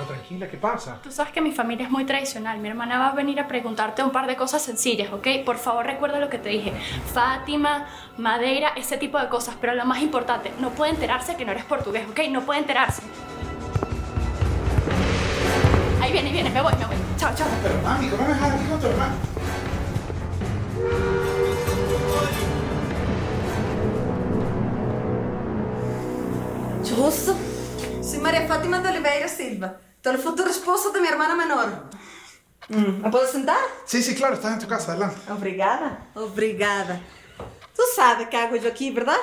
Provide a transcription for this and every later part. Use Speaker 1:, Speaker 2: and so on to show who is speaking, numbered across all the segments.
Speaker 1: Pero tranquila, ¿qué pasa?
Speaker 2: Tú sabes que mi familia es muy tradicional. Mi hermana va a venir a preguntarte un par de cosas sencillas, ¿ok? Por favor, recuerda lo que te dije. Fátima, Madeira, ese tipo de cosas. Pero lo más importante, no puede enterarse que no eres portugués, ¿ok? No puede enterarse. Ahí viene, ahí viene. Me voy, me voy. Chao, chao.
Speaker 1: Pero mami, ¿cómo me dejas aquí con tu hermano?
Speaker 3: Justo. Soy María Fátima de Oliveira Silva. Soy el futuro esposo de mi hermana menor. Mm, ¿Me puedo sentar?
Speaker 1: Sí, sí, claro, estás en tu casa, adelante.
Speaker 3: Obrigada. Obrigada. Tú sabes qué hago yo aquí, ¿verdad?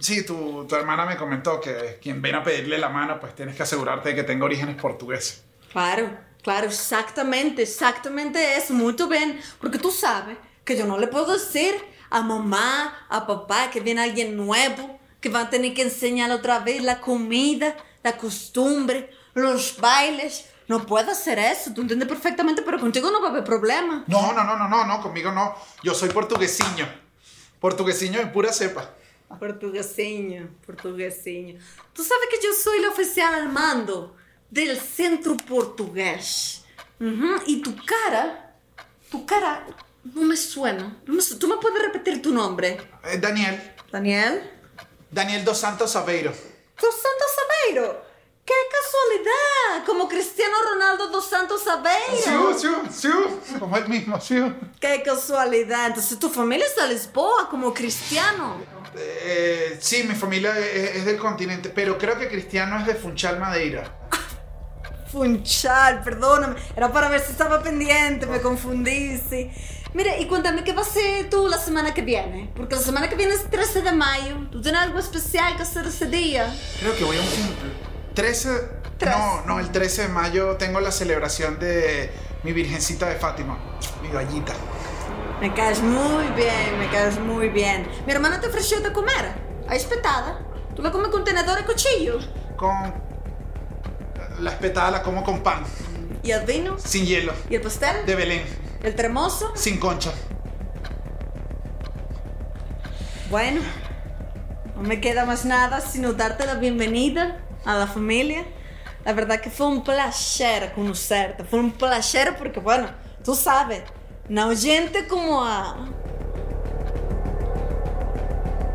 Speaker 1: Sí, tu, tu hermana me comentó que quien viene a pedirle la mano, pues tienes que asegurarte de que tenga orígenes portugueses.
Speaker 3: Claro, claro, exactamente, exactamente eso. Muy bien. Porque tú sabes que yo no le puedo decir a mamá, a papá que viene alguien nuevo, que van a tener que enseñar otra vez la comida, la costumbre, los bailes. No puedo hacer eso, tú entiendes perfectamente, pero contigo no va a haber problema.
Speaker 1: No, no, no, no, no, no, conmigo no. Yo soy portuguesiño. Portuguesiño en pura cepa.
Speaker 3: Portuguesinho, portuguesinho. Tú sabes que yo soy la oficial al mando del centro portugués. Ujú, Y tu cara, tu cara no me suena. No me su- ¿Tú me puedes repetir tu nombre?
Speaker 1: Eh, Daniel,
Speaker 3: Daniel.
Speaker 1: Daniel dos Santos Aveiro.
Speaker 3: Dos Santos Aveiro. ¡Qué casualidad! Como Cristiano Ronaldo dos Santos Aveiro.
Speaker 1: Sí, sí, sí, como el mismo, sí.
Speaker 3: ¡Qué casualidad! Entonces tu familia es de Lisboa, como Cristiano.
Speaker 1: Eh, sí, mi familia es, es del continente, pero creo que Cristiano es de Funchal, Madeira.
Speaker 3: Funchal, perdóname. Era para ver si estaba pendiente, me confundí, sí. Mira, y cuéntame, ¿qué vas a hacer tú la semana que viene? Porque la semana que viene es 13 de mayo. ¿Tú tienes algo especial que hacer ese día?
Speaker 1: Creo que voy a un... 13...
Speaker 3: Tres.
Speaker 1: No, no, el 13 de mayo tengo la celebración de mi Virgencita de Fátima, mi gallita.
Speaker 3: Me caes muy bien, me caes muy bien. Mi hermana te ofreció de comer. Ahí espetada. ¿Tú la comes con tenedor y cuchillo?
Speaker 1: Con... La espetada la como con pan,
Speaker 3: ¿Y el vino?
Speaker 1: sin hielo,
Speaker 3: ¿Y el pastel?
Speaker 1: de Belén,
Speaker 3: ¿El tremoso?
Speaker 1: sin concha.
Speaker 3: Bueno, no me queda más nada sino darte la bienvenida a la familia. La verdad que fue un placer conocerte, fue un placer porque, bueno, tú sabes, no gente como a...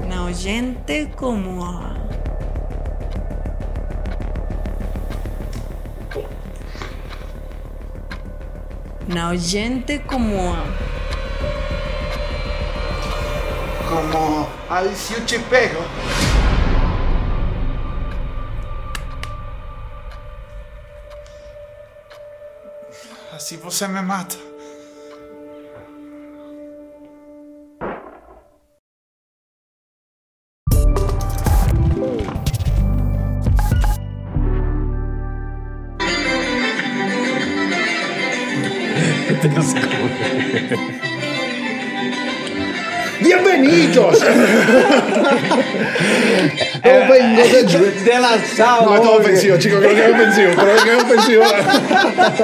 Speaker 3: No gente como a... No gente como a...
Speaker 1: Como al Ciuchipego. Así você me mata.
Speaker 4: Sala.
Speaker 1: No, esto es ofensivo, chicos, creo que es ofensivo, creo que es ofensivo.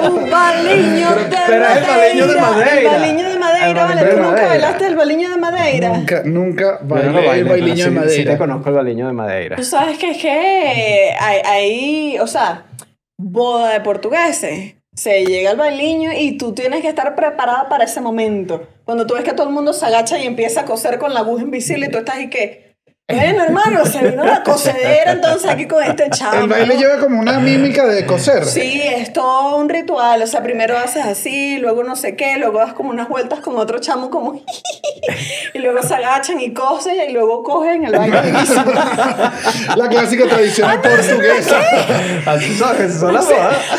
Speaker 3: Un baliño de
Speaker 4: pero es el baliño de Madeira.
Speaker 3: El baliño de Madeira,
Speaker 4: El
Speaker 3: vale.
Speaker 4: baliño
Speaker 3: ¿Tú nunca
Speaker 4: Madeira.
Speaker 3: bailaste el baliño de Madeira?
Speaker 1: Nunca, nunca bailé el
Speaker 4: pero
Speaker 1: de
Speaker 4: sí- Sí te conozco el baliño de madera.
Speaker 5: Tú sabes que es que hay, hay, o sea, boda de portugueses. Se llega el bailiño y tú tienes que estar preparada para ese momento. Cuando tú ves que todo el mundo se agacha y empieza a coser con la aguja invisible y tú estás ahí que... Bueno, hermano, se vino la cosedera entonces aquí con este chavo.
Speaker 1: El baile lleva como una mímica de coser.
Speaker 5: Sí, es todo un ritual. O sea, primero haces así, luego no sé qué, luego das como unas vueltas con otro chamo como... y luego se agachan y cosen y luego cogen el baile.
Speaker 1: La clásica tradición portuguesa.
Speaker 4: Así son, así son las.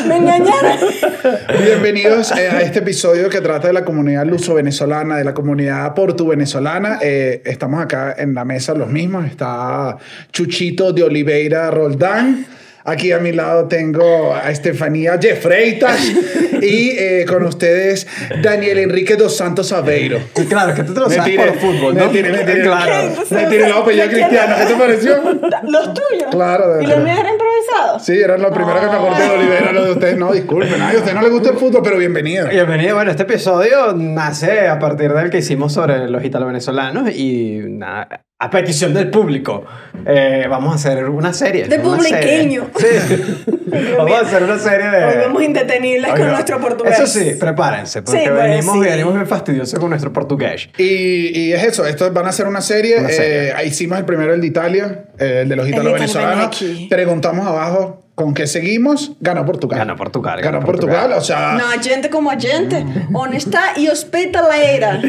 Speaker 5: Me engañaron.
Speaker 1: Bienvenidos eh, a este episodio que trata de la comunidad luso-venezolana, de la comunidad portu-venezolana. Eh, estamos acá en la mesa los mismos. Está Chuchito de Oliveira Roldán. Aquí a mi lado tengo a Estefanía Jeffreitas y eh, con ustedes Daniel Enrique dos Santos Aveiro.
Speaker 4: Claro, que tú te lo sabes por fútbol, ¿no?
Speaker 1: me tiré, me tiré.
Speaker 4: Claro.
Speaker 1: Me tiré el apellido cristiano. ¿Qué te pareció?
Speaker 5: Los tuyos.
Speaker 1: Claro, de
Speaker 5: Y los míos eran
Speaker 3: improvisado?
Speaker 1: Sí, era lo primero que me acordé de Olivera, lo de ustedes. No, disculpen, ay, a ustedes no les gusta el fútbol, pero bienvenido.
Speaker 4: Bienvenido. Bueno, este episodio nace a partir del que hicimos sobre los italo-venezolanos y nada, a petición del público eh, vamos a hacer una serie.
Speaker 3: De
Speaker 4: una
Speaker 3: publiqueño.
Speaker 4: serie. Sí. vamos a hacer una serie de...
Speaker 3: Hoy vamos indetenibles con nuestro portugués.
Speaker 4: Eso sí, prepárense, porque
Speaker 3: Sí, pues,
Speaker 4: venimos,
Speaker 3: sí.
Speaker 4: venimos bien fastidiosos con nuestro portugués.
Speaker 1: Y, y es eso, estos van a hacer una serie.
Speaker 4: Una serie.
Speaker 1: eh, ahí hicimos el primero, el de Italia, eh, el de los italo-venezolanos.
Speaker 3: italo-venezolano.
Speaker 1: Preguntamos abajo con qué seguimos. Ganó Portugal.
Speaker 4: Ganó Portugal,
Speaker 1: Ganó,
Speaker 4: ganó
Speaker 1: Portugal.
Speaker 4: Portugal.
Speaker 1: O, sea,
Speaker 3: No, gente como gente, honesta y hospitaleira.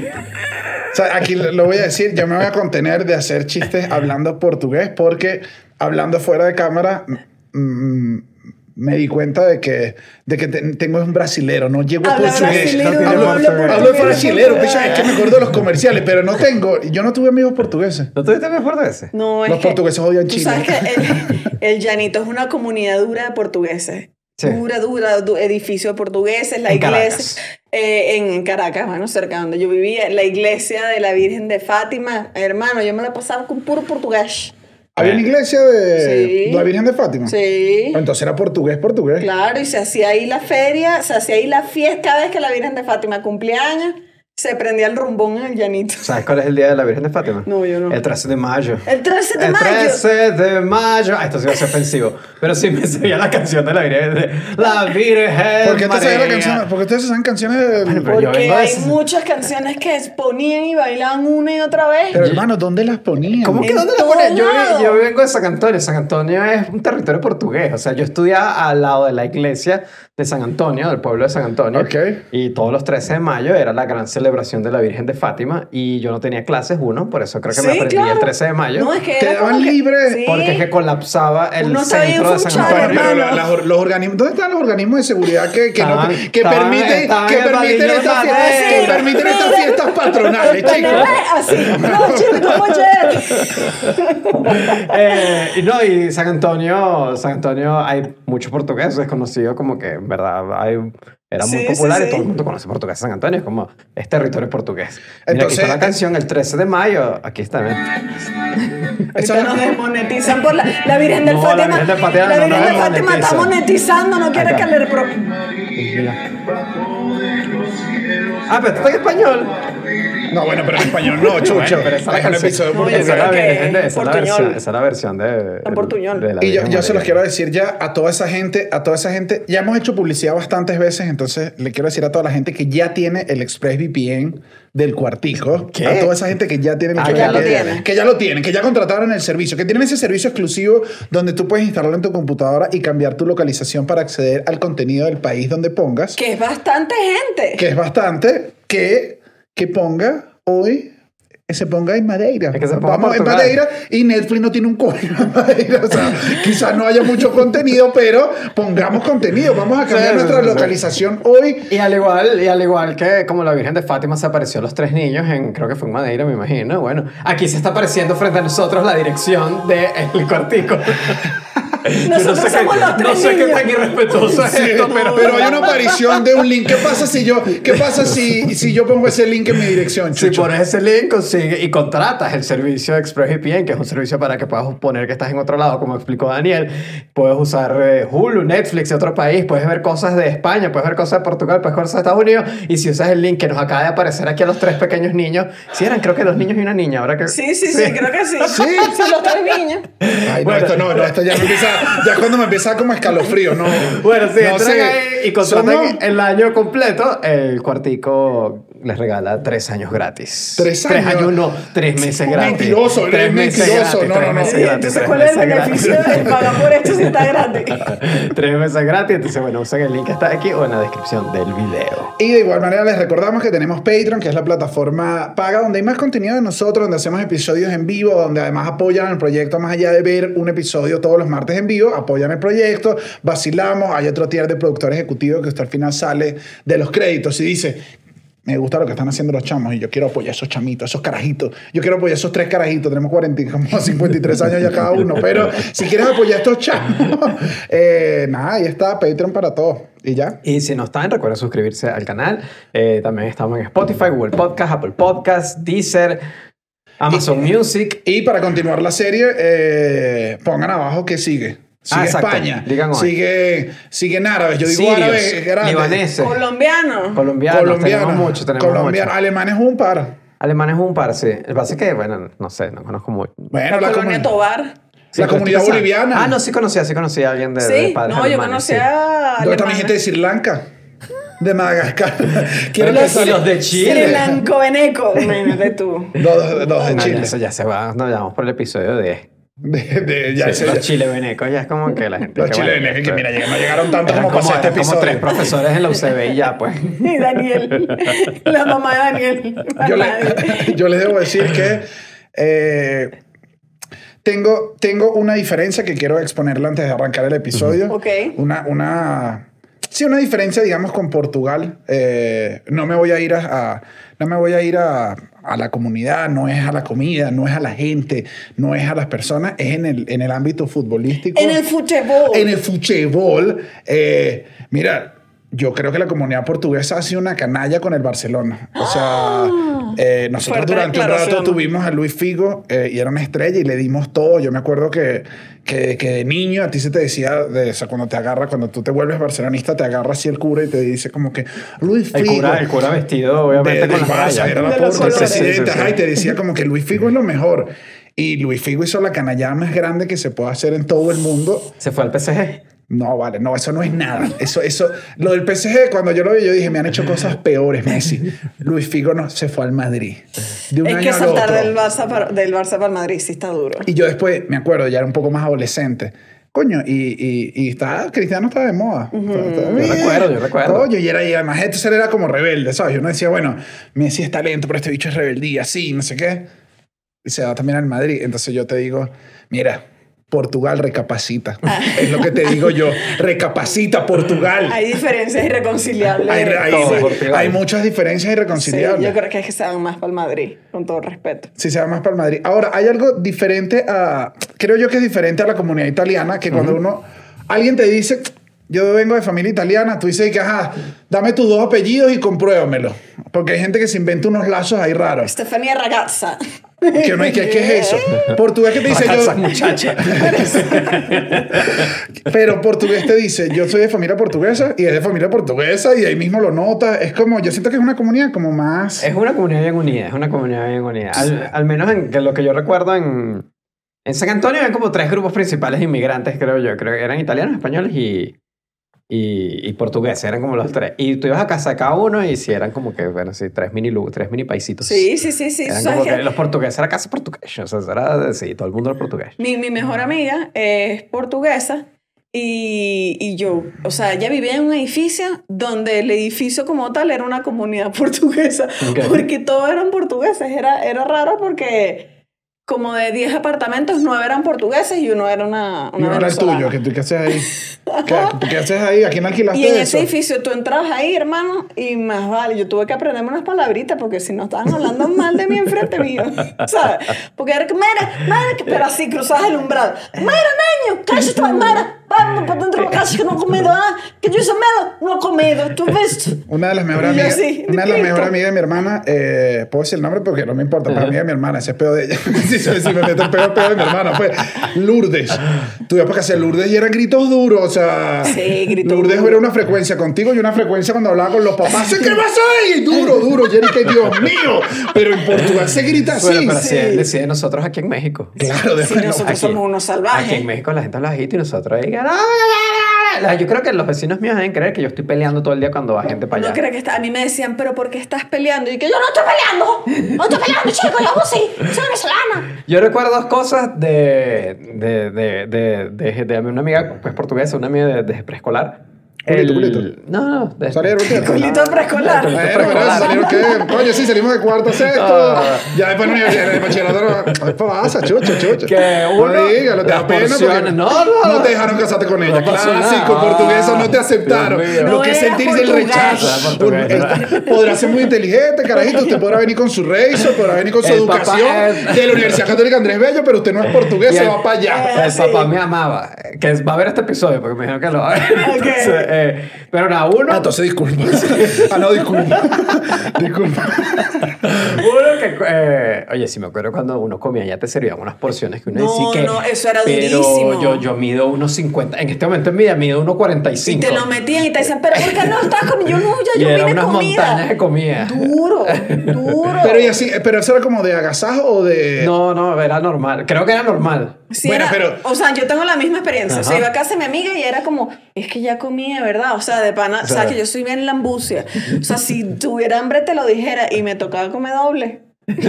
Speaker 1: o sea, aquí lo voy a decir. Yo me voy a contener de hacer chistes hablando portugués porque hablando fuera de cámara. mm, me di cuenta de que, de que te- tengo un brasilero, no llego a portugués. hablo, hablo, brasilero, es que me acuerdo de los comerciales, pero no tengo, yo no tuve amigos portugueses.
Speaker 4: ¿No tuviste bien portugueses?
Speaker 3: No, es
Speaker 1: Los
Speaker 3: que
Speaker 1: portugueses odian
Speaker 3: Tú
Speaker 1: Chile.
Speaker 3: sabes que el, el Llanito es una comunidad dura de portugueses.
Speaker 4: Sí.
Speaker 3: Dura, dura, du- edificio de portugueses, la
Speaker 4: En
Speaker 3: iglesia.
Speaker 4: Caracas.
Speaker 3: eh, en Caracas, bueno, cerca de donde yo vivía, la iglesia de la Virgen de Fátima. Hermano, yo me la pasaba con puro portugués.
Speaker 1: Había una iglesia de
Speaker 3: Sí.
Speaker 1: la Virgen de Fátima.
Speaker 3: Sí.
Speaker 1: Entonces era portugués, portugués.
Speaker 3: Claro, y se hacía ahí la feria, se hacía ahí la fiesta. Cada vez que la Virgen de Fátima cumplía años, se prendía el rumbón en el llanito.
Speaker 4: ¿Sabes cuál es el día de la Virgen de Fátima?
Speaker 3: No, yo no.
Speaker 4: El 13 de mayo.
Speaker 3: El 13 de
Speaker 4: el
Speaker 3: mayo.
Speaker 4: 13 de mayo. Ah, esto sí va a ser ofensivo. Pero sí me sabía la canción de la Virgen. de- La Virgen.
Speaker 1: ¿Por qué te la
Speaker 4: María.
Speaker 1: canción? ¿Por qué ustedes saben canciones de...
Speaker 4: Bueno,
Speaker 3: Porque
Speaker 4: de
Speaker 3: hay muchas canciones que ponían y bailaban una y otra vez.
Speaker 1: Pero hermano, ¿dónde las ponían?
Speaker 4: ¿Cómo que
Speaker 3: En
Speaker 4: dónde la
Speaker 3: todo
Speaker 4: ponen? Yo, yo vengo de San Antonio. San Antonio es un territorio portugués. O sea, yo estudiaba al lado de la iglesia de San Antonio, del pueblo de San Antonio.
Speaker 1: Ok.
Speaker 4: Y todos los 13 de mayo era la gran celebración de la Virgen de Fátima. Y yo no tenía clases, uno, por eso creo que me aprendí
Speaker 3: claro.
Speaker 4: el 13 de mayo.
Speaker 3: No, es que
Speaker 1: Te
Speaker 3: era como
Speaker 1: daban
Speaker 3: que-
Speaker 1: libre
Speaker 3: Sí.
Speaker 4: Porque es que colapsaba el
Speaker 3: Uno sabía
Speaker 4: centro de San Antonio.
Speaker 1: pero la- los organismos, ¿dónde están los organismos de seguridad que, que, no- que
Speaker 4: estaban-
Speaker 1: permiten,
Speaker 4: estaban
Speaker 1: que permiten, estas fiestas, que permiten estas fiestas patronales, chicos?
Speaker 3: así. No, chico, como ayer.
Speaker 4: Eh, y no, y San Antonio, San Antonio hay mucho portugués, es conocido como que verdad hay, era muy
Speaker 3: Sí,
Speaker 4: popular
Speaker 3: sí,
Speaker 4: y todo
Speaker 3: sí.
Speaker 4: el mundo conoce portugués. San Antonio es como, es territorio portugués. Mira,
Speaker 1: Entonces,
Speaker 4: aquí está la canción, el 13 de mayo, aquí está,
Speaker 3: Ahorita nos desmonetizan por la, la Virgen del
Speaker 4: No, la
Speaker 3: Fátima.
Speaker 4: Virgen del Fátima
Speaker 3: la
Speaker 4: no
Speaker 3: Virgen del Fátima está monetizando, no quiere
Speaker 4: Acá.
Speaker 3: que le.
Speaker 4: Ah, pero está en español.
Speaker 1: No, bueno, pero en español no, chucho.
Speaker 4: Pero esa es
Speaker 1: un episodio
Speaker 3: No, yo
Speaker 1: portugués.
Speaker 4: Esa es la,
Speaker 3: que
Speaker 4: es versión, esa es la versión de...
Speaker 3: En portuñol.
Speaker 4: de la
Speaker 1: Y yo, yo se los quiero decir ya a toda esa gente, a toda esa gente, ya hemos hecho publicidad bastantes veces, entonces le quiero decir a toda la gente que ya tiene el ExpressVPN del cuartico,
Speaker 4: ¿Qué?
Speaker 1: a toda esa gente que ya tiene el
Speaker 4: Ah,
Speaker 3: que ya lo tiene.
Speaker 1: que ya lo tienen, que ya contrataron el servicio, que tienen ese servicio exclusivo donde tú puedes instalarlo en tu computadora y cambiar tu localización para acceder al contenido del país donde pongas,
Speaker 3: Que es bastante gente.
Speaker 1: que es bastante, que, que ponga hoy se ponga en Madeira.
Speaker 4: Es que se ponga
Speaker 1: Vamos en. Madeira y Netflix no tiene un coño en Madeira. O sea, quizás no haya mucho contenido, pero pongamos contenido. Vamos a cambiar
Speaker 4: Sí,
Speaker 1: nuestra
Speaker 4: sí, sí.
Speaker 1: localización hoy.
Speaker 4: Y al igual, y al igual que como la Virgen de Fátima se apareció a los tres niños en, creo que fue en Madeira, me imagino. Bueno, aquí se está apareciendo frente a nosotros la dirección del cuartico.
Speaker 3: Nosotros
Speaker 4: qué-
Speaker 3: somos los
Speaker 4: No sé qué
Speaker 3: niños.
Speaker 4: tan irrespetuoso es
Speaker 1: Sí,
Speaker 4: esto, pero...
Speaker 1: pero hay una aparición de un link. ¿Qué pasa si yo, qué pasa si, si yo pongo ese link en mi dirección,
Speaker 4: Si pones ese link consigue y contratas el servicio de ExpressVPN, que es un servicio para que puedas poner que estás en otro lado, como explicó Daniel, puedes usar eh, Hulu, Netflix de otro país, puedes ver cosas de España, puedes ver cosas de Portugal, puedes ver cosas de Estados Unidos, y si usas el link que nos acaba de aparecer aquí a los tres pequeños niños, si eran creo que dos niños y una niña, ahora que...
Speaker 3: Sí, sí, sí, creo que sí.
Speaker 1: Sí.
Speaker 3: Sí, los tres niños.
Speaker 1: Ay, no,
Speaker 4: Bueno.
Speaker 1: esto no, no, esto ya me empieza, ya cuando me empieza como escalofrío, no.
Speaker 4: Bueno, sí,
Speaker 1: no
Speaker 4: entran
Speaker 1: sé.
Speaker 4: ahí y contratan
Speaker 1: Somos-
Speaker 4: el año completo, el cuartico les regala tres años gratis.
Speaker 1: ¿Tres
Speaker 4: Tres
Speaker 1: años?
Speaker 4: años no, tres meses gratis.
Speaker 1: Mentiroso,
Speaker 4: tres meses
Speaker 1: mentiroso,
Speaker 4: gratis,
Speaker 1: no,
Speaker 4: tres
Speaker 1: no, no.
Speaker 4: meses gratis,
Speaker 3: ¿cuál es el beneficio de pagar por esto si está gratis?
Speaker 4: Tres meses gratis, entonces bueno, usen el link que está aquí o en la descripción del video.
Speaker 1: Y de igual manera les recordamos que tenemos Patreon, que es la plataforma paga donde hay más contenido de nosotros, donde hacemos episodios en vivo, donde además apoyan el proyecto más allá de ver un episodio todos los martes en vivo, apoyan el proyecto, vacilamos, hay otro tier de productor ejecutivo que usted al final sale de los créditos y dice, me gusta lo que están haciendo los chamos y yo quiero apoyar a esos chamitos, esos carajitos. Yo quiero apoyar a esos tres carajitos. Tenemos 40, y como 53 años ya cada uno. Pero si quieres apoyar a estos chamos, eh, nada, ahí está Patreon para todos. Y ya.
Speaker 4: Y si no están, recuerden suscribirse al canal. Eh, también estamos en Spotify, Google Podcast, Apple Podcast, Deezer, Amazon Music.
Speaker 1: Y para continuar la serie, eh, pongan abajo qué sigue. Sigue
Speaker 4: Ah.
Speaker 1: España.
Speaker 4: Digan hoy.
Speaker 1: Sigue, siguen árabes. Yo digo
Speaker 4: Sirios,
Speaker 1: árabes grandes.
Speaker 4: libaneses,
Speaker 3: Colombiano.
Speaker 4: colombianos,
Speaker 1: Colombianos.
Speaker 4: tenemos mucho, tenemos
Speaker 1: colombianos.
Speaker 4: mucho.
Speaker 1: Alemanes un par.
Speaker 4: Alemanes un par, sí. Lo que pasa es que, bueno, no sé, no conozco mucho.
Speaker 1: Bueno,
Speaker 3: La
Speaker 1: la,
Speaker 3: colonia Tobar.
Speaker 4: Sí,
Speaker 1: la comunidad boliviana.
Speaker 4: Ah, no, sí conocía, sí conocía a alguien de, de
Speaker 3: Sí,
Speaker 4: padres
Speaker 3: no, yo
Speaker 4: alemanes,
Speaker 3: conocí
Speaker 4: sí.
Speaker 3: a
Speaker 1: ¿Dónde está mi gente de Sri Lanka? De Madagascar. Quiero
Speaker 4: Los- y los de Chile.
Speaker 3: Sri Lankoveneco. Imagínate tú.
Speaker 1: Dos, dos de
Speaker 4: No,
Speaker 1: Chile.
Speaker 4: ya, eso ya se va, nos vamos por el episodio 10.
Speaker 1: De, de- ya
Speaker 4: Sí, los chilevenecos ya es como que la gente...
Speaker 1: los
Speaker 4: bueno,
Speaker 1: chilenos, que mira, no llegaron tanto
Speaker 4: eran
Speaker 1: como pasó este
Speaker 4: como
Speaker 1: episodio.
Speaker 4: tres profesores en la UCB y ya, pues.
Speaker 3: Y Daniel. La mamá de Daniel.
Speaker 1: yo, le- yo les debo decir que eh, tengo, tengo una diferencia que quiero exponerla antes de arrancar el episodio.
Speaker 3: Ok.
Speaker 1: Una, una, sí, una diferencia, digamos, con Portugal. Eh, no me voy a ir a, a- no me voy a ir a, a la comunidad, no es a la comida, no es a la gente, no es a las personas, es en el, en el ámbito futbolístico.
Speaker 3: En el fútbol.
Speaker 1: En el fútbol. eh, mira, yo creo que la comunidad portuguesa ha sido una canalla con el Barcelona. O sea, eh, nosotros
Speaker 3: Fuerte
Speaker 1: durante un rato tuvimos a Luis Figo eh, y era una estrella y le dimos todo. Yo me acuerdo que, que, que de niño a ti se te decía, de, o sea, cuando te agarra, cuando tú te vuelves barcelonista, te agarra así el cura y te dice como que Luis
Speaker 4: El
Speaker 1: Figo.
Speaker 4: cura, el cura vestido, obviamente,
Speaker 1: de,
Speaker 4: con
Speaker 1: Barça, era la el presidente,
Speaker 4: Sí, sí, sí.
Speaker 1: ajá, y te decía como que Luis Figo es lo mejor. Y Luis Figo hizo la canallada más grande que se puede hacer en todo el mundo.
Speaker 4: Se fue al PSG.
Speaker 1: No, vale, no, eso no es nada. Eso, eso, lo del PSG, cuando yo lo vi, yo dije, me han hecho cosas peores, Messi. Luis Figo no, se fue al Madrid. De un
Speaker 3: Es
Speaker 1: año
Speaker 3: que
Speaker 1: al
Speaker 3: saltar
Speaker 1: otro.
Speaker 3: del Barça, para, del Barça para el Madrid sí está duro.
Speaker 1: Y yo después, me acuerdo, ya era un poco más adolescente. Coño, y, y, y está, Cristiano está de moda. Está- está bien.
Speaker 4: recuerdo, yo recuerdo.
Speaker 1: Coño, y, era, y además entonces él era como rebelde, ¿sabes? Yo no decía, bueno, Messi es talento, pero este bicho es rebeldía, sí, no sé qué. Y se va también al Madrid. Entonces yo te digo, mira, Portugal recapacita. Es lo que te digo yo. Recapacita Portugal.
Speaker 3: Hay diferencias irreconciliables.
Speaker 1: Hay, hay-
Speaker 4: todo,
Speaker 1: hay-
Speaker 4: Portugal.
Speaker 1: hay muchas diferencias
Speaker 3: Sí,
Speaker 1: irreconciliables.
Speaker 3: yo creo que es que se van más para el Madrid, con todo respeto.
Speaker 1: Sí, se va más para el Madrid. Ahora, hay algo diferente a. Creo yo que es diferente a la comunidad italiana, que cuando uno. Alguien te dice, yo vengo de familia italiana, tú dices que, ajá, dame tus dos apellidos y compruébamelo. Porque hay gente que se inventa unos lazos ahí raros.
Speaker 3: Stefania Ragazza.
Speaker 1: Que no hay que, ¿qué es eso? Portugués que te dice yo.
Speaker 4: muchacha.
Speaker 1: Pero portugués te dice, yo soy de familia portuguesa y es de familia portuguesa y ahí mismo lo nota. Es como, yo siento que es una comunidad como más.
Speaker 4: Es una comunidad bien unida, es una comunidad bien unida. Al, al menos en que lo que yo recuerdo en, en San Antonio eran como tres grupos principales de inmigrantes, creo yo. Creo que eran italianos, españoles y, y, y portugueses, eran como los tres. Y tú ibas a casa de cada uno y sí, eran como que, bueno, sí, tres mini, tres mini paisitos.
Speaker 3: Sí, sí, sí, sí.
Speaker 4: Eran
Speaker 3: ¿Sabes
Speaker 4: como que los portugueses era casi portugués. O sea, era, sí, todo el mundo era portugués.
Speaker 3: Mi, mi mejor amiga es portuguesa y, y yo, o sea, ella vivía en un edificio donde el edificio como tal era una comunidad portuguesa,
Speaker 4: Ok.
Speaker 3: porque todos eran portugueses. Era, era raro porque como de 10 apartamentos, 9 eran portugueses y uno era una,
Speaker 1: Y
Speaker 3: una
Speaker 1: no era el tuyo, que tú qué haces ahí. ¿Qué, ¿Qué haces ahí? ¿A quién alquilaste
Speaker 3: Y en
Speaker 1: eso?
Speaker 3: ese edificio tú entrabas ahí, hermano, y más vale, yo tuve que aprenderme unas palabritas porque si no estaban hablando mal de mí enfrente mío, ¿sabes? Porque era que, mira, mira, que- pero así cruzabas el umbral. Mira, niño, cállate, mira, vamos para dentro de la casa que no he comido, ah, que yo ese medo no he comido, ¿tú ves?
Speaker 1: Una de las mejores amigas,
Speaker 3: así,
Speaker 1: una de las mejores amigas de mi hermana, eh, puedo decir el nombre porque no me importa, pero amiga de mi hermana, ese es pedo de ella. si, si me meto el pedo, el pedo de mi hermana, pues Lourdes. Para casa de Lourdes y eran gritos duros, o sea,
Speaker 3: Sí, gritos
Speaker 1: Lourdes era una frecuencia contigo y una frecuencia cuando hablaba con los papás. ¿Qué pasa ahí? Duro, duro, Jerry, que Dios mío. Pero en Portugal se grita así.
Speaker 4: Bueno, pero
Speaker 3: sí.
Speaker 4: es nosotros aquí en México.
Speaker 1: Claro, de
Speaker 3: Si
Speaker 1: bueno,
Speaker 3: nosotros
Speaker 4: Aquí-
Speaker 3: somos unos
Speaker 4: Aquí
Speaker 3: salvajes.
Speaker 4: en México la gente habla bajito y nosotros ahí. "No, no, no, no, no". Yo creo que los vecinos míos deben creer que yo estoy peleando todo el día cuando va gente para
Speaker 3: No
Speaker 4: allá.
Speaker 3: creo que está, a mí me decían, pero ¿por qué estás peleando? Y que yo no estoy peleando, no estoy peleando, chico, yo sí, soy venezolana.
Speaker 4: Yo recuerdo dos cosas de, de, de, de, de, una amiga pues, portuguesa, una amiga de preescolar.
Speaker 1: Culito,
Speaker 4: El-
Speaker 1: culito.
Speaker 4: No, no. De,
Speaker 1: Salieron, ¿qué?
Speaker 3: Culito de preescolar.
Speaker 1: Bueno, pero
Speaker 4: preescolar.
Speaker 1: salieron que, oye, sí, salimos de cuarto a sexto.
Speaker 4: Ah.
Speaker 1: ya después en universidad, de bachillerato, no. ¿Qué pasa, chucho, chucho?
Speaker 4: Que uno-
Speaker 1: No dígalo, te da
Speaker 4: las
Speaker 1: pena porque
Speaker 4: no, no.
Speaker 1: no te dejaron casarte con ella.
Speaker 4: No.
Speaker 1: Clásico, portuguesa, no te
Speaker 4: Ah,
Speaker 1: aceptaron. Lo
Speaker 3: No
Speaker 1: que es sentirse el rechazo. Usted Podrá ser muy inteligente, carajito. Usted podrá venir con su Razor, podrá venir con su educación de la Universidad Católica Andrés Bello, pero usted no es portugués, se
Speaker 4: el-
Speaker 1: va para allá.
Speaker 4: El papá me amaba. Que va a ver este episodio porque me dijeron que lo va a ver. Eh, pero nada, uno.
Speaker 1: Ah, entonces disculpa. Ah, no, disculpa. disculpa.
Speaker 4: Uno que, eh, oye, si me acuerdo cuando uno comía, ya te servían unas porciones que uno
Speaker 3: No,
Speaker 4: decía que.
Speaker 3: no, eso era
Speaker 4: pero
Speaker 3: durísimo.
Speaker 4: Yo, yo mido unos 50. En este momento en mi vida mido unos 45.
Speaker 3: Y te lo metían y te decían, pero ¿por qué no estás comiendo? Yo no, ya
Speaker 4: Y
Speaker 3: yo
Speaker 4: era
Speaker 3: vine
Speaker 4: unas
Speaker 3: comida.
Speaker 4: montañas de comida.
Speaker 3: Duro, duro.
Speaker 1: Pero, y así, pero eso era como de agasajo o de.
Speaker 4: No, no, era normal. Creo que era normal.
Speaker 3: Sí,
Speaker 1: Bueno,
Speaker 3: era-
Speaker 1: pero-
Speaker 3: O sea, yo tengo la misma experiencia. O sea, iba a casa de mi amiga y era como, es que ya comí, de verdad. O sea, de pana, o sea,
Speaker 4: sea-
Speaker 3: que yo soy bien lambucia. O sea, si tuviera hambre te lo dijera y me tocaba comer doble.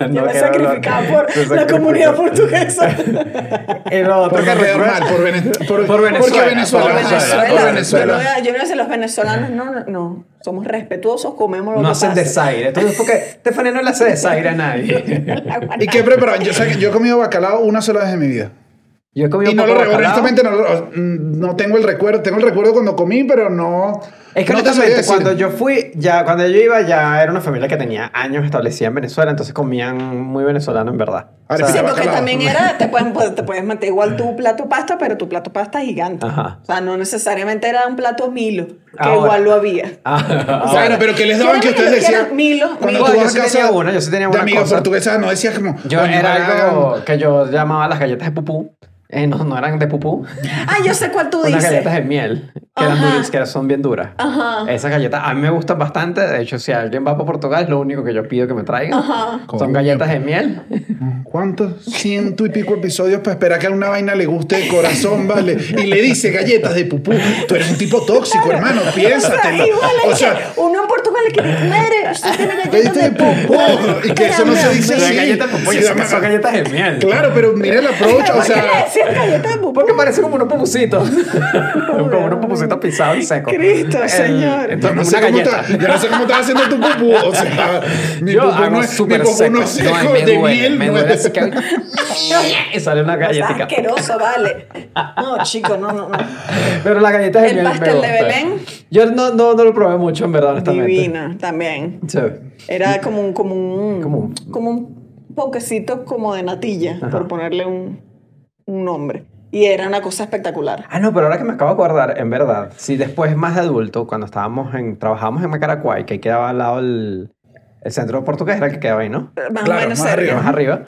Speaker 3: Yo
Speaker 4: No hablar.
Speaker 3: por la comunidad portuguesa.
Speaker 4: Y lo otro
Speaker 1: Por
Speaker 4: que
Speaker 1: mal, por, Vene- por,
Speaker 4: Por Venezuela,
Speaker 1: Porque Venezuela.
Speaker 4: por Venezuela.
Speaker 1: por
Speaker 3: Yo
Speaker 1: Venezuela.
Speaker 3: yo no sé, los venezolanos no, no, no. Somos respetuosos, comemos lo
Speaker 4: No
Speaker 3: que
Speaker 4: hacen
Speaker 3: pasa.
Speaker 4: desaire. Entonces, porque Stephanie no le hace desaire a nadie.
Speaker 1: ¿Y qué preparado? Yo, que yo he comido bacalao una sola vez en mi vida.
Speaker 4: Yo he comido
Speaker 1: Y no lo
Speaker 4: bacalao.
Speaker 1: honestamente no, lo- mm, no tengo el recuerdo. Tengo el recuerdo cuando comí, pero no.
Speaker 4: Es que
Speaker 1: no
Speaker 4: honestamente, cuando yo fui, ya, cuando yo iba, ya era una familia que tenía años establecida en Venezuela, entonces comían muy venezolano en verdad.
Speaker 1: Ahora,
Speaker 4: O sea,
Speaker 3: Sí, porque
Speaker 1: bacalao.
Speaker 3: también era, te pueden, pues, te puedes meter igual tu plato pasta, pero tu plato pasta gigante.
Speaker 4: Ajá.
Speaker 3: O sea, no necesariamente era un plato Milo, que
Speaker 4: Ahora.
Speaker 3: igual lo había.
Speaker 4: ah,
Speaker 1: Bueno, pero ¿qué les daban que
Speaker 3: ¿Quieren
Speaker 1: ustedes decían?
Speaker 3: ¿Quieren Milo?
Speaker 1: Cuando
Speaker 3: Milo.
Speaker 1: tú
Speaker 4: Yo
Speaker 1: vas
Speaker 4: sí
Speaker 1: a casa
Speaker 4: tenía una, yo sí tenía
Speaker 1: de
Speaker 4: una
Speaker 1: amigas
Speaker 4: cosa.
Speaker 1: portuguesas, no decías como.
Speaker 4: yo
Speaker 1: "Coño,
Speaker 4: era
Speaker 1: hagan-
Speaker 4: algo que yo llamaba las galletas de pupú. Eh, no, no eran de pupú.
Speaker 3: Ah, yo sé cuál tú
Speaker 4: Unas
Speaker 3: dices.
Speaker 4: galletas de miel, que eran duras, que son bien duras.
Speaker 3: Ajá.
Speaker 4: Esas galletas a mí me gustan bastante. De hecho, si alguien va para Portugal, es lo único que yo pido que me traigan.
Speaker 3: Ajá.
Speaker 4: Son galletas de miel.
Speaker 1: ¿Cuántos? Ciento y pico episodios para esperar que a una vaina le guste de corazón, ¿vale? Y le dice galletas de pupú. Tú eres un tipo tóxico, hermano,
Speaker 3: O sea,
Speaker 1: piénsatelo. O sea,
Speaker 3: que uno en Portugal le quiere comer, usted tiene galletas de
Speaker 1: pupú. Y que eso no se dice así.
Speaker 4: galletas de
Speaker 1: Sí,
Speaker 4: yo sé que son galletas de miel.
Speaker 1: Claro, pero mira el approach, o
Speaker 3: ¿Por qué le
Speaker 1: sea.
Speaker 3: galletas de pupú?
Speaker 4: Porque parece como unos pupusitos. como unos pupusitos pisados y secos.
Speaker 3: Cristo,
Speaker 4: El-
Speaker 3: señor.
Speaker 1: Yo
Speaker 4: Entonces,
Speaker 1: no, sé
Speaker 4: una
Speaker 1: cómo
Speaker 4: galleta.
Speaker 1: yo no sé cómo estás haciendo tu pupú. O sea, mi
Speaker 4: hago
Speaker 1: no es, no es seco de
Speaker 4: duele,
Speaker 1: miel.
Speaker 4: me duele así que... y sale una galletita.
Speaker 3: asqueroso, vale. No, chico, no, no, no.
Speaker 4: Pero las galletas de
Speaker 3: El
Speaker 4: miel me
Speaker 3: pastel de. Belén.
Speaker 4: Yo no, no, no lo probé mucho, en verdad, honestamente.
Speaker 3: También.
Speaker 4: Sí.
Speaker 3: Era como un, como un,
Speaker 4: Como un-
Speaker 3: como un poquecito como de natilla,
Speaker 4: Ajá.
Speaker 3: por ponerle un, un nombre. Y era una cosa espectacular.
Speaker 4: Ah, no, pero ahora que me acabo de acordar, en verdad, si después más de adulto, cuando estábamos en, trabajábamos en Macaracuay, que ahí quedaba al lado el, el centro portugués, era el que quedaba ahí, ¿no?
Speaker 3: Más
Speaker 1: Claro,
Speaker 3: o menos
Speaker 1: más
Speaker 3: cerca.
Speaker 1: arriba.
Speaker 4: Más arriba.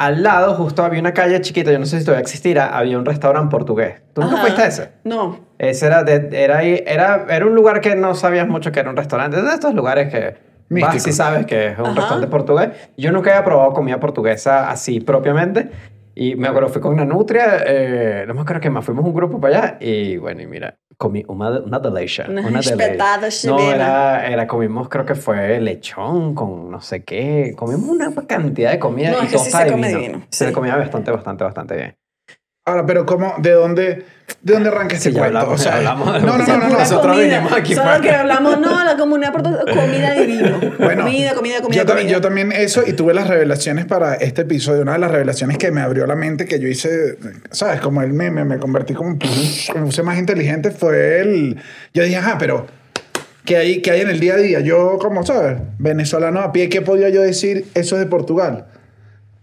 Speaker 4: Al lado, justo había una calle chiquita, yo no sé si todavía existirá, había un restaurante portugués. ¿Tú nunca
Speaker 3: Ajá.
Speaker 4: fuiste a ese?
Speaker 3: No.
Speaker 4: Ese era, de- era, era, era un lugar que no sabías mucho que era un restaurante. Es de estos lugares que
Speaker 1: Místico.
Speaker 4: vas y sabes que es un
Speaker 3: Ajá.
Speaker 4: restaurante portugués. Yo nunca había probado comida portuguesa así propiamente. Y me acuerdo, fui con una nutria, eh, no me acuerdo qué más, fuimos un grupo para allá y bueno, y mira, comí una, una delicia.
Speaker 3: Una
Speaker 4: Una
Speaker 3: espetada
Speaker 4: No, era, era, comimos, creo que fue lechón con no sé qué. Comimos una cantidad de comida
Speaker 3: No,
Speaker 4: y todo
Speaker 3: sí se come
Speaker 4: divino.
Speaker 3: divino,
Speaker 4: Se
Speaker 3: sí.
Speaker 4: comía bastante, bastante, bastante bien.
Speaker 1: Ahora, pero ¿cómo? ¿De dónde, de dónde arranca este
Speaker 4: Sí,
Speaker 1: cuento?
Speaker 4: hablamos,
Speaker 1: o sea,
Speaker 4: hablamos.
Speaker 1: no, no, no, no, no.
Speaker 4: Nosotros vinimos aquí
Speaker 3: Solo
Speaker 4: para-
Speaker 3: que hablamos, no, la comunidad portuguesa, comida divino.
Speaker 1: Bueno,
Speaker 3: comida, comida, comida,
Speaker 1: yo, también,
Speaker 3: comida.
Speaker 1: yo también eso y tuve las revelaciones para este episodio. Una de las revelaciones que me abrió la mente que yo hice, ¿sabes? Como el meme, me convertí como, me puse más inteligente fue el... Yo dije, ajá, pero ¿qué hay, qué hay en el día a día? Yo, como, ¿sabes? Venezolano a pie, ¿qué podía yo decir? Eso es de Portugal.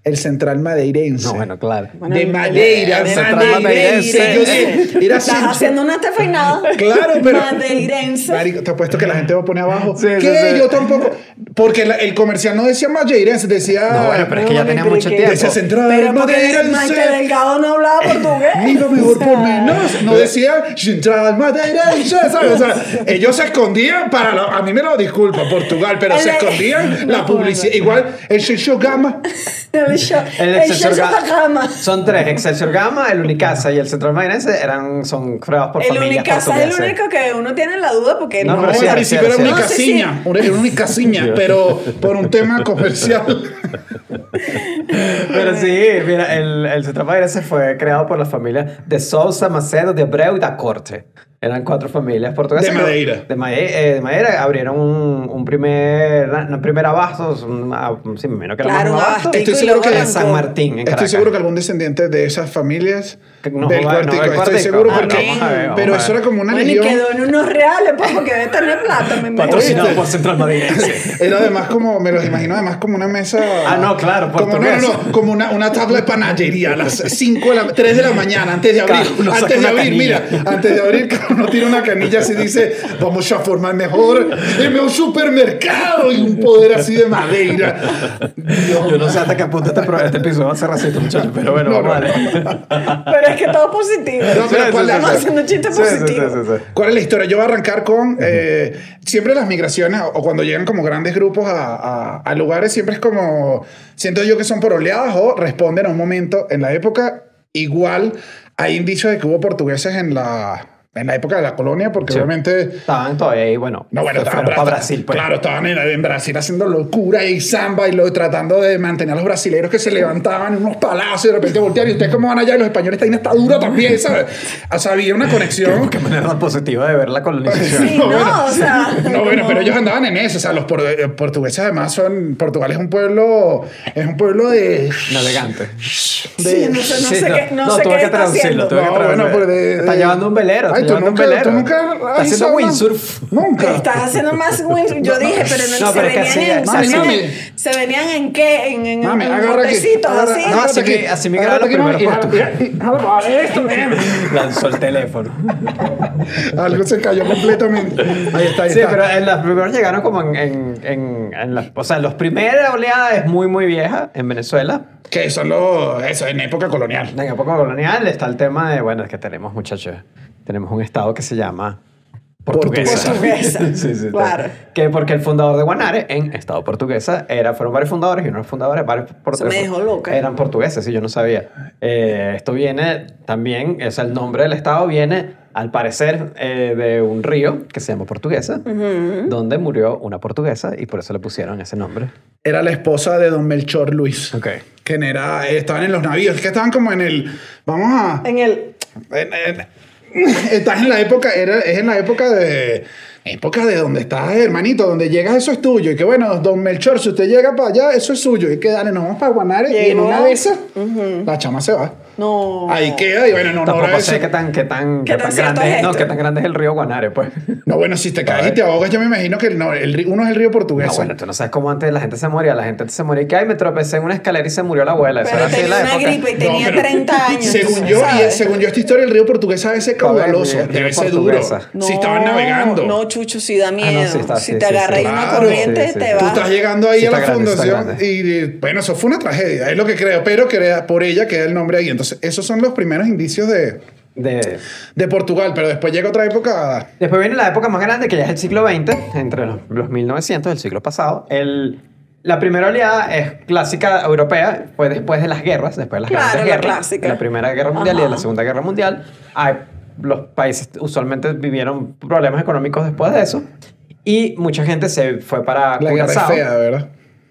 Speaker 1: El central madeirense.
Speaker 4: No, bueno, claro.
Speaker 3: Bueno,
Speaker 1: de Madeira,
Speaker 3: el- el-
Speaker 1: Madeira.
Speaker 4: madeirense.
Speaker 1: Yo
Speaker 3: Estás
Speaker 1: central-
Speaker 3: haciendo una estefeinada.
Speaker 1: Claro, pero.
Speaker 3: Madeirense.
Speaker 1: Marico, te apuesto que la gente va a poner abajo.
Speaker 4: Sí, sí,
Speaker 1: ¿Qué?
Speaker 4: sí.
Speaker 1: Yo tampoco. Porque la- el comercial no decía madeirense, decía.
Speaker 4: No, bueno, pero es que
Speaker 3: no,
Speaker 4: ya tenía mucho tiempo.
Speaker 1: Decía central
Speaker 3: Pero
Speaker 1: madeirense.
Speaker 3: Delgado no hablaba portugués.
Speaker 1: Mira mejor por menos. No decía central madeirense, ¿sabes? O sea, ellos se escondían para. la- a mí me lo disculpa, Portugal, pero se
Speaker 3: El-
Speaker 1: escondían la publicidad. Igual el Shisho Gama.
Speaker 3: El show,
Speaker 4: El
Speaker 3: el
Speaker 4: Excelsior
Speaker 3: show Gama.
Speaker 4: Son tres, Excelsior Gama, el Unicasa y el Central Madeirense eran, son creados por
Speaker 3: El
Speaker 4: familias
Speaker 3: Unicasa es el único que uno tiene la duda porque
Speaker 4: No,
Speaker 3: no.
Speaker 1: No,
Speaker 4: pero sí,
Speaker 1: al principio era
Speaker 4: sí.
Speaker 1: una
Speaker 3: No, sí, sí.
Speaker 1: casiña, era una casiña, pero por un tema comercial.
Speaker 4: Pero sí, mira, el, el Central Madeirense fue creado por la familia de Sousa, Macedo, de Abreu y da Corte. Eran cuatro familias portuguesas.
Speaker 1: De Madeira.
Speaker 4: De, eh, de Madeira abrieron un, un primer, un primer abasto, un, ah, sí, me imagino que era
Speaker 3: Claro, un
Speaker 4: abasto.
Speaker 1: Estoy
Speaker 3: y
Speaker 1: seguro que
Speaker 4: en. San Martín, en
Speaker 1: Estoy
Speaker 4: Caracas.
Speaker 1: seguro que algún descendiente de esas familias
Speaker 4: no,
Speaker 1: del
Speaker 4: no,
Speaker 1: cuartico,
Speaker 4: no,
Speaker 1: estoy
Speaker 4: cuartico.
Speaker 1: seguro
Speaker 4: Ah,
Speaker 1: porque
Speaker 4: ver,
Speaker 1: pero eso era como una
Speaker 3: Bueno, y
Speaker 1: legión.
Speaker 3: quedó en unos reales, pues, porque debe tener plata, me imagino.
Speaker 4: Patrocinado
Speaker 1: ¿Oíste?
Speaker 4: por Central Madeirense.
Speaker 1: Era además como, me los imagino además como una mesa
Speaker 4: Ah, no, claro,
Speaker 1: como, no, no, no, como una, una tabla de panadería a las 5 de la 3 de la mañana, antes de abrir.
Speaker 4: Claro,
Speaker 1: antes de abrir, mira, antes de abrir, uno tiene una canilla así dice, vamos a formar mejor en un supermercado y un poder así de madera. Dios,
Speaker 4: Yo no sé hasta qué punto este, este episodio va a ser racista, muchachos, pero bueno,
Speaker 1: No,
Speaker 4: vamos
Speaker 1: no,
Speaker 4: a darle.
Speaker 3: Pero es que todo positivo.
Speaker 1: No, pero
Speaker 4: Sí,
Speaker 1: ¿cuál
Speaker 4: sí,
Speaker 1: es-
Speaker 3: Estamos haciendo chistes
Speaker 4: Sí, sí, sí,
Speaker 3: positivos.
Speaker 4: sí, sí.
Speaker 1: ¿Cuál es la historia? Yo voy a arrancar con. eh, siempre las migraciones, o cuando llegan como grandes grupos a, a- a lugares, siempre es como. Siento yo que son por oleadas o responden a un momento. En la época, igual hay indicios de que hubo portugueses en la, en la época de la colonia, porque
Speaker 4: Sí.
Speaker 1: obviamente.
Speaker 4: Estaban todavía ahí, bueno,
Speaker 1: No, bueno, estaban
Speaker 4: para Brasil, pues.
Speaker 1: Claro, estaban en, en Brasil haciendo locura y samba y lo, tratando de mantener a los brasileños que se levantaban en unos palacios y de repente volteaban. ¿Y ustedes cómo van allá? Y los españoles están esta dura también, ¿sabes? O sea, había una conexión.
Speaker 4: Qué manera tan positiva de ver la colonización.
Speaker 3: Sí, no, o sea.
Speaker 1: No, bueno, pero ellos andaban en eso. O sea, los por- eh, portugueses además son. Portugal es un pueblo. Es un pueblo de.
Speaker 4: Navegante.
Speaker 3: Sí, no sé, no sé qué, no sé
Speaker 4: tuve
Speaker 3: qué
Speaker 4: que
Speaker 3: está
Speaker 4: traducirlo,
Speaker 3: haciendo.
Speaker 4: tuve que
Speaker 1: No, bueno,
Speaker 4: traducirlo.
Speaker 1: pero de-
Speaker 4: Está
Speaker 1: de-
Speaker 4: llevando un velero,
Speaker 1: Ay,
Speaker 4: está
Speaker 1: tú nunca-
Speaker 4: un velero.
Speaker 1: tú nunca has
Speaker 4: haciendo windsurf.
Speaker 1: Nunca.
Speaker 3: Estás haciendo más win- Yo dije, pero no,
Speaker 4: No,
Speaker 3: se,
Speaker 4: pero
Speaker 3: venían en, se,
Speaker 1: mami,
Speaker 3: venían se venían en qué? En, en,
Speaker 1: Mami,
Speaker 3: en botecitos
Speaker 1: agarra-
Speaker 3: así.
Speaker 4: No, así que- así me quedaron
Speaker 1: Agárrate
Speaker 4: los primeros. Lanzó el teléfono.
Speaker 1: Algo se cayó completamente. Ahí está, ahí
Speaker 4: Sí,
Speaker 1: está.
Speaker 4: pero en las primeras llegaron como en, en, en, en las, o sea, los primeras oleadas es muy, muy vieja en Venezuela.
Speaker 1: Que son los. Eso, en época colonial.
Speaker 4: En época colonial está el tema de, bueno, es que tenemos, muchachos, tenemos un estado que se llama Portuguesa.
Speaker 3: Portuguesa.
Speaker 4: sí, sí,
Speaker 3: Claro.
Speaker 4: Que porque el fundador de Guanare en estado portuguesa era, fueron varios fundadores y uno de los fundadores, varios portugueses.
Speaker 3: me dejó loca.
Speaker 4: Eran portugueses, sí, yo no sabía. Eh, esto viene también, es el nombre del estado viene, al parecer, eh, de un río que se llama Portuguesa, donde murió una portuguesa y por eso le pusieron ese nombre.
Speaker 1: Era la esposa de don Melchor Luis.
Speaker 4: Ok.
Speaker 1: Que era, estaban en los navíos. Que estaban como en el. Vamos a.
Speaker 3: En el.
Speaker 1: En- en- estás en la época, era, es en la época de. Época de donde estás, hermanito, donde llegas, eso es tuyo. Y que bueno, don Melchor, si usted llega para allá, eso es suyo. Y que dale, nos vamos para Guanare. Y en una de esas, la chama se va.
Speaker 3: No.
Speaker 1: Ahí queda. Y bueno, no, no,
Speaker 4: Tampoco
Speaker 1: eso.
Speaker 4: sé qué tan, qué tan,
Speaker 3: ¿Qué
Speaker 4: qué
Speaker 3: tan
Speaker 4: grande
Speaker 3: es
Speaker 4: es, no, qué tan grande es el río Guanare, pues.
Speaker 1: No, bueno, si te caes y te ahogas, yo me imagino que el, no, el, río- uno es el río portugués.
Speaker 4: No, bueno, tú no sabes cómo antes la gente se moría. La gente antes se moría y que, ay, me tropecé en una escalera y se murió la abuela. Eso
Speaker 3: Pero
Speaker 4: era así en
Speaker 3: tenía
Speaker 4: la
Speaker 3: una
Speaker 4: época.
Speaker 3: gripe y
Speaker 1: No,
Speaker 3: tenía
Speaker 1: pero
Speaker 3: 30 años.
Speaker 1: Según yo, y según yo, esta historia, el río portugués a veces caudaloso. Debe ser duro. si estaban navegando.
Speaker 3: No, Chucho, sí da miedo.
Speaker 4: sí está,
Speaker 3: si
Speaker 4: sí,
Speaker 3: te
Speaker 4: sí,
Speaker 3: agarra una
Speaker 1: Claro.
Speaker 3: corriente,
Speaker 4: Sí, sí.
Speaker 3: te
Speaker 4: Tú
Speaker 1: Tú
Speaker 3: va.
Speaker 1: estás llegando ahí a la fundación y bueno, eso fue una tragedia, es lo que creo, pero por ella queda el nombre ahí. Entonces, esos son los primeros indicios de,
Speaker 4: De...
Speaker 1: de Portugal, pero después llega otra época.
Speaker 4: Después viene la época más grande, que ya es el siglo XX, entre los, los 1900 del siglo pasado. El, la primera oleada es clásica europea, fue después de las guerras, después de las
Speaker 3: Claro,
Speaker 4: grandes
Speaker 3: la
Speaker 4: guerras.
Speaker 3: clásica.
Speaker 4: La Primera Guerra Mundial y
Speaker 3: Ajá.
Speaker 4: la Segunda Guerra Mundial. Hay- los países usualmente vivieron problemas económicos después de eso. Y mucha gente se fue para
Speaker 1: La guerra es
Speaker 4: Curazao.
Speaker 1: fea, ¿verdad?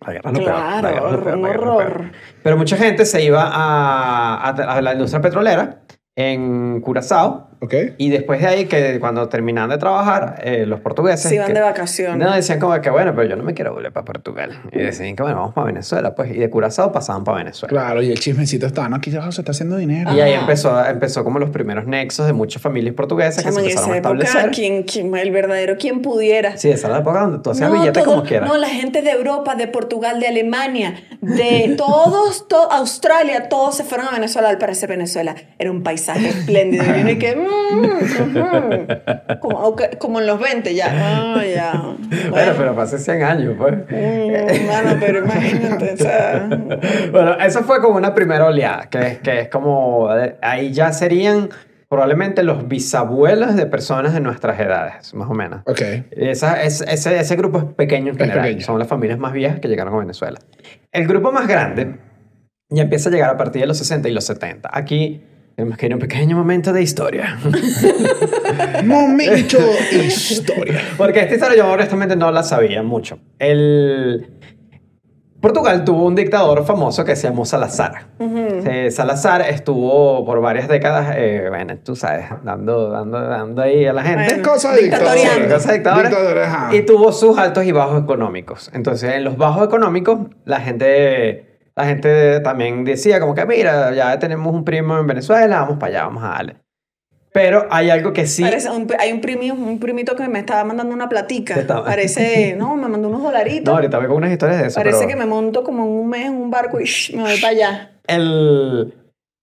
Speaker 4: La guerra
Speaker 3: Claro,
Speaker 4: la guerra guerra
Speaker 3: horror.
Speaker 4: Pero mucha gente se iba a, a- a la industria petrolera en Curazao.
Speaker 1: ¿Ok?
Speaker 4: Y después de ahí, que cuando terminaban de trabajar, eh, los portugueses...
Speaker 3: Se iban
Speaker 4: que-
Speaker 3: de vacaciones.
Speaker 4: No, decían como que, bueno, pero yo no me quiero volver para Portugal. Y decían que, bueno, vamos para Venezuela, pues. Y de Curazao pasaban para Venezuela.
Speaker 1: Claro, y el chismecito está, no, aquí abajo se está haciendo dinero.
Speaker 4: Y ahí empezó, empezó como los primeros nexos de muchas familias portuguesas que se
Speaker 3: en
Speaker 4: empezaron a
Speaker 3: esa época,
Speaker 4: establecer.
Speaker 3: ¿quién, quién, el verdadero, quien pudiera.
Speaker 4: Sí, esa era la época donde tú hacías
Speaker 3: No,
Speaker 4: billete
Speaker 3: todo-
Speaker 4: como quieras.
Speaker 3: No, la gente de Europa, de Portugal, de Alemania, de todos, to- Australia, todos se fueron a Venezuela. Al parecer, Venezuela era un paisaje espléndido. Y que, mm, como, ok, como en los 20 ya. Ah, ya.
Speaker 4: Bueno,
Speaker 3: Bueno,
Speaker 4: pero hace 100 años, pues.
Speaker 3: mm, mano, pero imagínate, o sea,
Speaker 4: bueno, eso fue como una primera oleada, que es, que es como, eh, ahí ya serían probablemente los bisabuelos de personas de nuestras edades, más o menos.
Speaker 1: Ok.
Speaker 4: Esa, es- ese, ese grupo es pequeño en
Speaker 1: Es
Speaker 4: general,
Speaker 1: pequeño.
Speaker 4: son las familias más viejas que llegaron a Venezuela. El grupo más grande ya empieza a llegar a partir de los 60 y los 70. Aquí tenemos que ir a un pequeño momento de historia.
Speaker 1: Momento historia.
Speaker 4: Porque esta historia yo honestamente no la sabía mucho. El... Portugal tuvo un dictador famoso que se llamó Salazar. Eh, Salazar estuvo por varias décadas, eh, bueno, tú sabes, dando, dando, dando ahí a la gente.
Speaker 3: Bueno,
Speaker 1: Cosa de dictador.
Speaker 3: Dictatoriando.
Speaker 4: Cosa dictadora.
Speaker 1: Dictador, ajá.
Speaker 4: Y tuvo sus altos y bajos económicos. Entonces, en los bajos económicos, la gente, la gente también decía como que, mira, ya tenemos un primo en Venezuela, vamos para allá, vamos a darle. Pero hay algo que sí...
Speaker 3: Parece un- hay un, primi- un primito que me estaba mandando una platica. Parece, no, me mandó unos dolaritos.
Speaker 4: No, ahorita vengo con unas historias de eso.
Speaker 3: Parece
Speaker 4: pero
Speaker 3: que me monto como en un mes en un barco y shh, me voy para allá.
Speaker 4: El...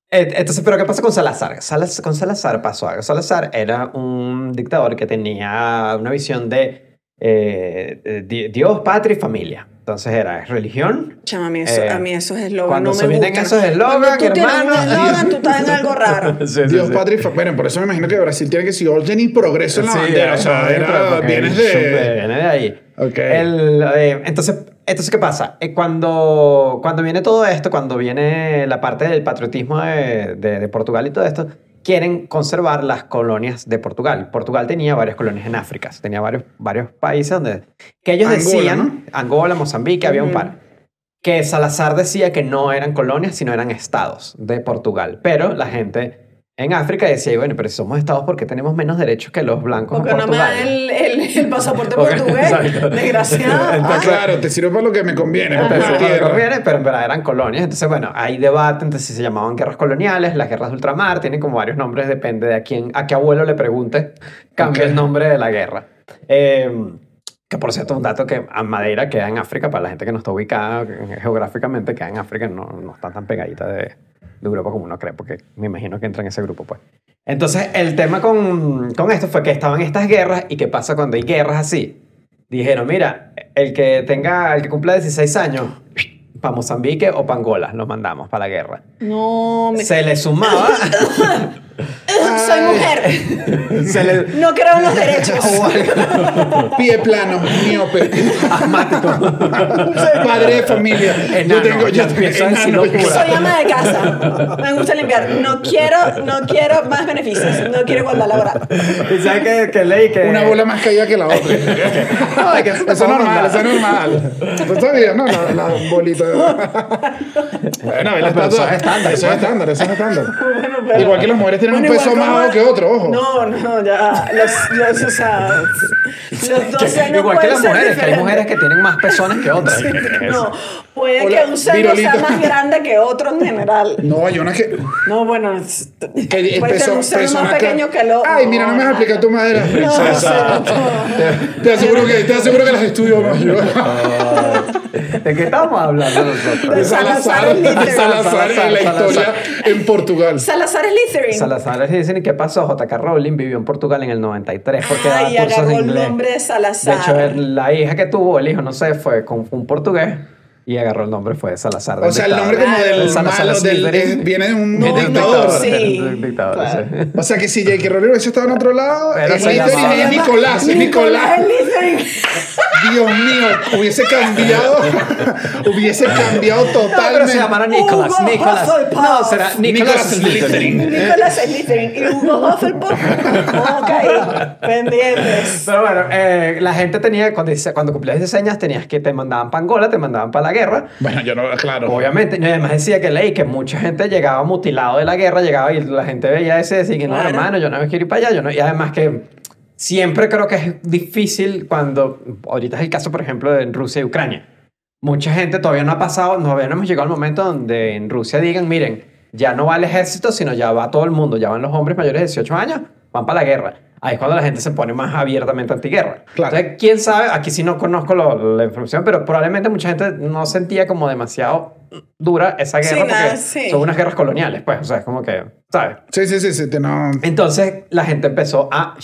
Speaker 4: Entonces, ¿pero qué pasa con Salazar? Salaz- con Salazar pasó algo. Salazar era un dictador que tenía una visión de eh, eh, di- Dios, patria y familia. Entonces era religión.
Speaker 3: Chama, a mí eso,
Speaker 4: Eh,
Speaker 3: a mí esos eslogans
Speaker 4: cuando
Speaker 3: no
Speaker 4: se
Speaker 3: me
Speaker 4: vienen
Speaker 3: gustan.
Speaker 4: esos eslogans, hermano,
Speaker 3: eslogan, tú estás en algo raro.
Speaker 4: Sí, sí,
Speaker 1: Dios,
Speaker 4: sí.
Speaker 1: patria y fa- Bueno, por eso me imagino que Brasil tiene que decir orden y progreso en la
Speaker 4: Sí,
Speaker 1: bandera. O sea, era- vienes de...
Speaker 4: Viene de ahí.
Speaker 1: Ok.
Speaker 4: El, eh, entonces, entonces, ¿qué pasa? Eh, cuando, cuando viene todo esto, cuando viene la parte del patriotismo de, de- de Portugal y todo esto, quieren conservar las colonias de Portugal. Portugal tenía varias colonias en África, tenía varios, varios países donde... Que ellos
Speaker 1: Angola,
Speaker 4: decían,
Speaker 1: ¿no?
Speaker 4: Angola, Mozambique, había un par. Que Salazar decía que no eran colonias, sino eran estados de Portugal. Pero la gente en África decía, bueno, pero si somos estados, ¿por qué tenemos menos derechos que los blancos
Speaker 3: Porque
Speaker 4: en
Speaker 3: no me
Speaker 4: Portugal?
Speaker 3: dan el, el, el pasaporte portugués. Desgraciado.
Speaker 1: Ah, claro, te sirve para lo que me conviene, para
Speaker 4: Entonces,
Speaker 1: la
Speaker 4: cuando
Speaker 1: tierra.
Speaker 4: conviene, pero en verdad eran colonias. Entonces, bueno, hay debate entre si se llamaban guerras coloniales, las guerras de ultramar, tienen como varios nombres, depende de a quién, a qué abuelo le pregunte, cambia
Speaker 1: Ok.
Speaker 4: el nombre de la guerra. Eh, que por cierto, un dato que a Madeira queda en África, para la gente que no está ubicada geográficamente, queda en África, no, no está tan pegadita de, de Europa como uno cree, porque me imagino que entra en ese grupo, pues. Entonces, el tema con, con esto fue que estaban estas guerras y qué pasa cuando hay guerras así. Dijeron, mira, el que tenga, el que cumpla 16 años, para Mozambique o para Angola, los mandamos para la guerra.
Speaker 3: No, me...
Speaker 4: Se le sumaba,
Speaker 3: soy mujer.
Speaker 4: se le...
Speaker 3: No creo en los derechos.
Speaker 1: Pie plano, miope.
Speaker 4: asmático.
Speaker 1: Padre de familia.
Speaker 4: Enano, ya empiezo a decir
Speaker 1: enano.
Speaker 3: Soy ama de casa. Me gusta limpiar. No quiero, no quiero más beneficios. No quiero igualdad laboral.
Speaker 4: ¿Y sabes qué? Que...
Speaker 1: Una bola más caída que la otra.
Speaker 4: No, es que
Speaker 1: Eso es normal, eso es normal. Tú estás bien, ¿no? La, la bolita. Bueno, el
Speaker 4: pero eso es estándar,
Speaker 1: Eso es
Speaker 4: pues.
Speaker 1: estándar, eso es estándar.
Speaker 3: Pero-
Speaker 1: Igual que las mujeres tienen
Speaker 3: Bueno,
Speaker 1: un peso más bajo que otro, ojo.
Speaker 3: No, no, ya. Los, los, o sea, los 12 años
Speaker 4: Igual que las
Speaker 3: ser
Speaker 4: mujeres, que hay mujeres que tienen más pezones que otras.
Speaker 3: No, puede
Speaker 1: Hola,
Speaker 3: que un seno sea más grande que otro en general.
Speaker 1: No, hay unas que.
Speaker 3: No, bueno, es-
Speaker 1: que
Speaker 3: puede
Speaker 1: peso,
Speaker 3: tener un seno más pequeño que el otro.
Speaker 1: Ay, mira, no me vas a explicar tu madera,
Speaker 3: No,
Speaker 1: princesa.
Speaker 3: o sea, no.
Speaker 1: Te aseguro que, te aseguro que las estudio más yo.
Speaker 4: ¿De qué estamos hablando nosotros?
Speaker 1: De
Speaker 3: Salazar
Speaker 1: Salazar, Salazar y la
Speaker 4: Salazar.
Speaker 1: historia en Portugal.
Speaker 3: Salazar Slytherin.
Speaker 4: Salazar les dicen, ¿y qué pasó? J.K. Rowling vivió en Portugal en el 93 porque daba
Speaker 3: Ay,
Speaker 4: cursos
Speaker 3: agarró
Speaker 4: de
Speaker 3: el
Speaker 4: inglés.
Speaker 3: nombre de
Speaker 4: De
Speaker 3: Salazar.
Speaker 4: hecho, el- la hija que tuvo, el hijo, no sé, fue con un portugués y agarró el nombre, fue Salazar.
Speaker 1: O sea, el nombre como del
Speaker 4: Salazar
Speaker 1: malo, del,
Speaker 4: Slytherin.
Speaker 1: viene de un
Speaker 4: Viene de un
Speaker 1: dictador.
Speaker 4: dictador,
Speaker 3: Sí.
Speaker 4: de dictador,
Speaker 3: Claro.
Speaker 4: sí.
Speaker 1: O sea que si J.K. Rowling hubiese estado en otro lado,
Speaker 4: Pero
Speaker 1: es Slytherin,
Speaker 4: llamaba-
Speaker 1: es Nicolás, es Nicolás.
Speaker 3: Slytherin.
Speaker 1: Dios mío, hubiese cambiado, hubiese cambiado
Speaker 4: No, pero
Speaker 1: totalmente.
Speaker 4: se llamaron Nicolás.
Speaker 3: Hugo
Speaker 4: Nicolás.
Speaker 3: Hufflepuff.
Speaker 4: No, será Nicolás
Speaker 1: Nicolás
Speaker 4: Slytherin.
Speaker 3: Nicolás Slytherin y Hugo Hufflepuff. Ok, pendientes.
Speaker 4: Pero bueno, eh, la gente tenía, cuando, cuando cumplías 16 años, tenías que te mandaban para Angola, te mandaban para la guerra.
Speaker 1: Bueno, yo no, claro.
Speaker 4: Obviamente, y además decía que leí que mucha gente llegaba mutilado de la guerra, llegaba y la gente veía ese y decía que no,
Speaker 3: Claro.
Speaker 4: hermano, yo no me quiero ir para allá. Yo no, y además que siempre creo que es difícil cuando, ahorita es el caso, por ejemplo, de Rusia y Ucrania. Mucha gente todavía no ha pasado, todavía no hemos llegado al momento donde en Rusia digan, miren, ya no va el ejército, sino ya va todo el mundo, ya van los hombres mayores de 18 años, van para la guerra. Ahí es cuando la gente se pone más abiertamente antiguerra.
Speaker 1: Claro.
Speaker 4: Entonces, quién sabe, aquí sí no conozco lo- la información, pero probablemente mucha gente no sentía como demasiado dura esa
Speaker 3: Sí,
Speaker 4: guerra
Speaker 3: nada,
Speaker 4: porque
Speaker 3: sí.
Speaker 4: son unas guerras coloniales, pues, o sea, es como que, ¿sabes?
Speaker 1: Sí, sí, sí, sí, no.
Speaker 4: Entonces la gente empezó a,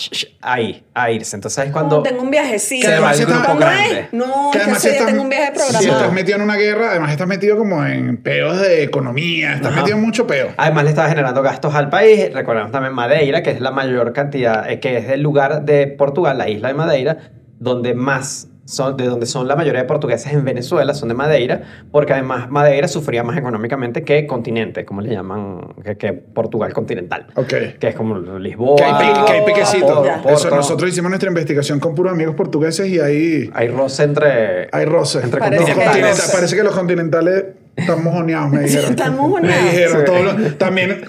Speaker 4: a, ir, a irse. Entonces es cuando
Speaker 3: No, tengo un viajecito.
Speaker 4: Se va el.
Speaker 3: No,
Speaker 1: Que además estás-
Speaker 3: tengo un viaje
Speaker 1: Si
Speaker 3: programado.
Speaker 1: estás metido en una guerra, además estás metido como en peos de economía, estás
Speaker 4: Ajá.
Speaker 1: metido en mucho peo.
Speaker 4: Además le estaba generando gastos al país. Recordemos también Madeira, que es la mayor cantidad, eh, que es el lugar de Portugal, la isla de Madeira, donde más son, de donde son la mayoría de portugueses en Venezuela, son de Madeira, porque además Madeira sufría más económicamente que continente, como le llaman, que, que Portugal continental.
Speaker 1: Ok.
Speaker 4: Que es como Lisboa.
Speaker 1: Que hay, pe- que hay pequecito.
Speaker 3: Porto,
Speaker 1: Eso, nosotros hicimos nuestra investigación con puros amigos portugueses y ahí
Speaker 4: Hay roce entre...
Speaker 1: hay roces.
Speaker 4: Entre
Speaker 3: Parece que-
Speaker 1: continentales-
Speaker 3: roces.
Speaker 1: Parece que los continentales están mojoneados, me dijeron.
Speaker 3: Están
Speaker 1: Me
Speaker 3: mojoneados.
Speaker 1: dijeron.
Speaker 4: Sí.
Speaker 1: todos los- también,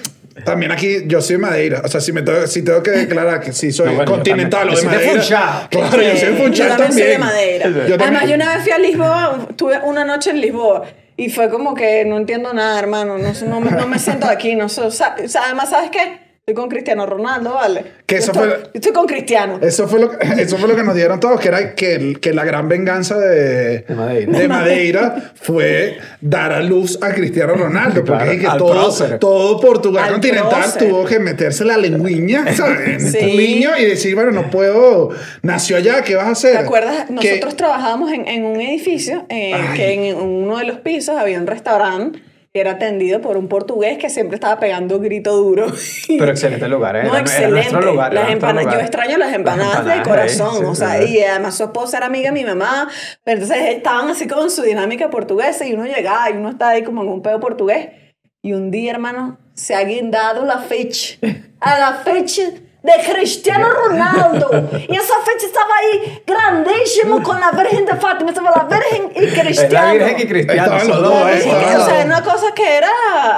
Speaker 1: también aquí, yo soy de Madeira. O sea, si, me tengo, si tengo que declarar que sí soy
Speaker 4: No, bueno, yo
Speaker 1: continental o de
Speaker 4: Yo soy de
Speaker 1: Madeira. Claro, yo soy de
Speaker 3: Yo
Speaker 1: Funchal
Speaker 3: también soy de. Madeira.
Speaker 1: Yo
Speaker 3: Además,
Speaker 1: también.
Speaker 3: yo una vez fui a Lisboa, tuve una noche en Lisboa. Y fue como que no entiendo nada, hermano. No, no, me, no me siento aquí. No sé, o sea, o sea, además, ¿sabes qué? Estoy con Cristiano Ronaldo, ¿vale?
Speaker 1: Que
Speaker 3: Yo
Speaker 1: eso
Speaker 3: estoy,
Speaker 1: fue-
Speaker 3: yo estoy con Cristiano.
Speaker 1: Eso fue, lo, eso fue lo que nos dieron todos, que era que, que la gran venganza de,
Speaker 4: De Madeira.
Speaker 1: de Madeira fue dar a luz a Cristiano Ronaldo. Porque
Speaker 4: Claro,
Speaker 1: es que todo,
Speaker 4: prócer.
Speaker 1: todo Portugal
Speaker 3: Al
Speaker 1: continental
Speaker 3: prócer.
Speaker 1: tuvo que meterse la lengüiña ¿sabes? en
Speaker 3: Sí.
Speaker 1: el niño y decir, bueno, no puedo, nació allá, ¿qué vas a hacer?
Speaker 3: ¿Te acuerdas?
Speaker 1: Que-
Speaker 3: Nosotros trabajábamos en, en un edificio eh, que en uno de los pisos había un restaurante que era atendido por un portugués que siempre estaba pegando grito duro.
Speaker 4: Pero excelente lugar, ¿eh?
Speaker 3: No,
Speaker 4: Era- era
Speaker 3: excelente.
Speaker 4: nuestro lugar, era
Speaker 3: las empanadas, yo extraño las empanadas,
Speaker 4: Las
Speaker 3: de
Speaker 4: empanadas,
Speaker 3: corazón,
Speaker 4: sí,
Speaker 3: o sea,
Speaker 4: sí.
Speaker 3: y además su esposa era amiga de mi mamá, pero entonces estaban así con su dinámica portuguesa y uno llegaba y uno estaba ahí como en un pedo portugués y un día, hermano, se ha guindado la fecha, a la fecha de Cristiano Ronaldo. Y esa fecha estaba ahí grandísimo con la Virgen de Fátima, estaba la Virgen y
Speaker 4: Es la
Speaker 3: Cristiano.
Speaker 4: Virgen y Cristiano.
Speaker 1: Los ¿eh?
Speaker 4: Son
Speaker 3: o sea, era una cosa que era,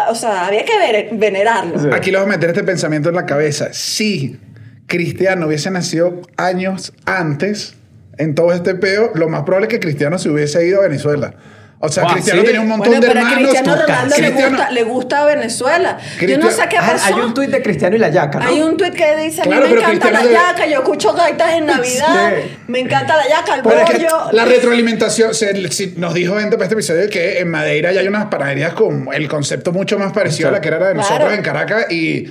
Speaker 3: o sea, había que ver- venerarlo.
Speaker 4: Sí.
Speaker 1: Aquí les voy a meter este pensamiento en la cabeza. Si Cristiano hubiese nacido años antes en todo este peo, lo más probable es que Cristiano se hubiese ido a Venezuela. O sea,
Speaker 4: Wow,
Speaker 1: Cristiano
Speaker 4: sí.
Speaker 1: tenía un montón
Speaker 3: Bueno,
Speaker 1: de
Speaker 3: pero a
Speaker 1: hermanos.
Speaker 3: Cristiano Ronaldo le
Speaker 1: Cristiano-
Speaker 3: gusta, le gusta Venezuela. Yo
Speaker 1: Cristiano-
Speaker 3: no sé qué
Speaker 4: Ah,
Speaker 3: pasó.
Speaker 4: Hay un tuit de Cristiano y la yaca, ¿no?
Speaker 3: Hay un tuit que dice, a
Speaker 1: Claro,
Speaker 3: mí me
Speaker 1: pero
Speaker 3: encanta la
Speaker 1: Cristiano debe-
Speaker 3: yaca, yo escucho gaitas en Navidad,
Speaker 4: Sí.
Speaker 3: me encanta la yaca, el
Speaker 1: Pero es que
Speaker 3: bollo.
Speaker 1: la retroalimentación, se- nos dijo gente para este episodio que en Madeira ya hay unas panaderías con el concepto mucho más parecido a la que era la de nosotros
Speaker 3: Claro.
Speaker 1: en Caracas y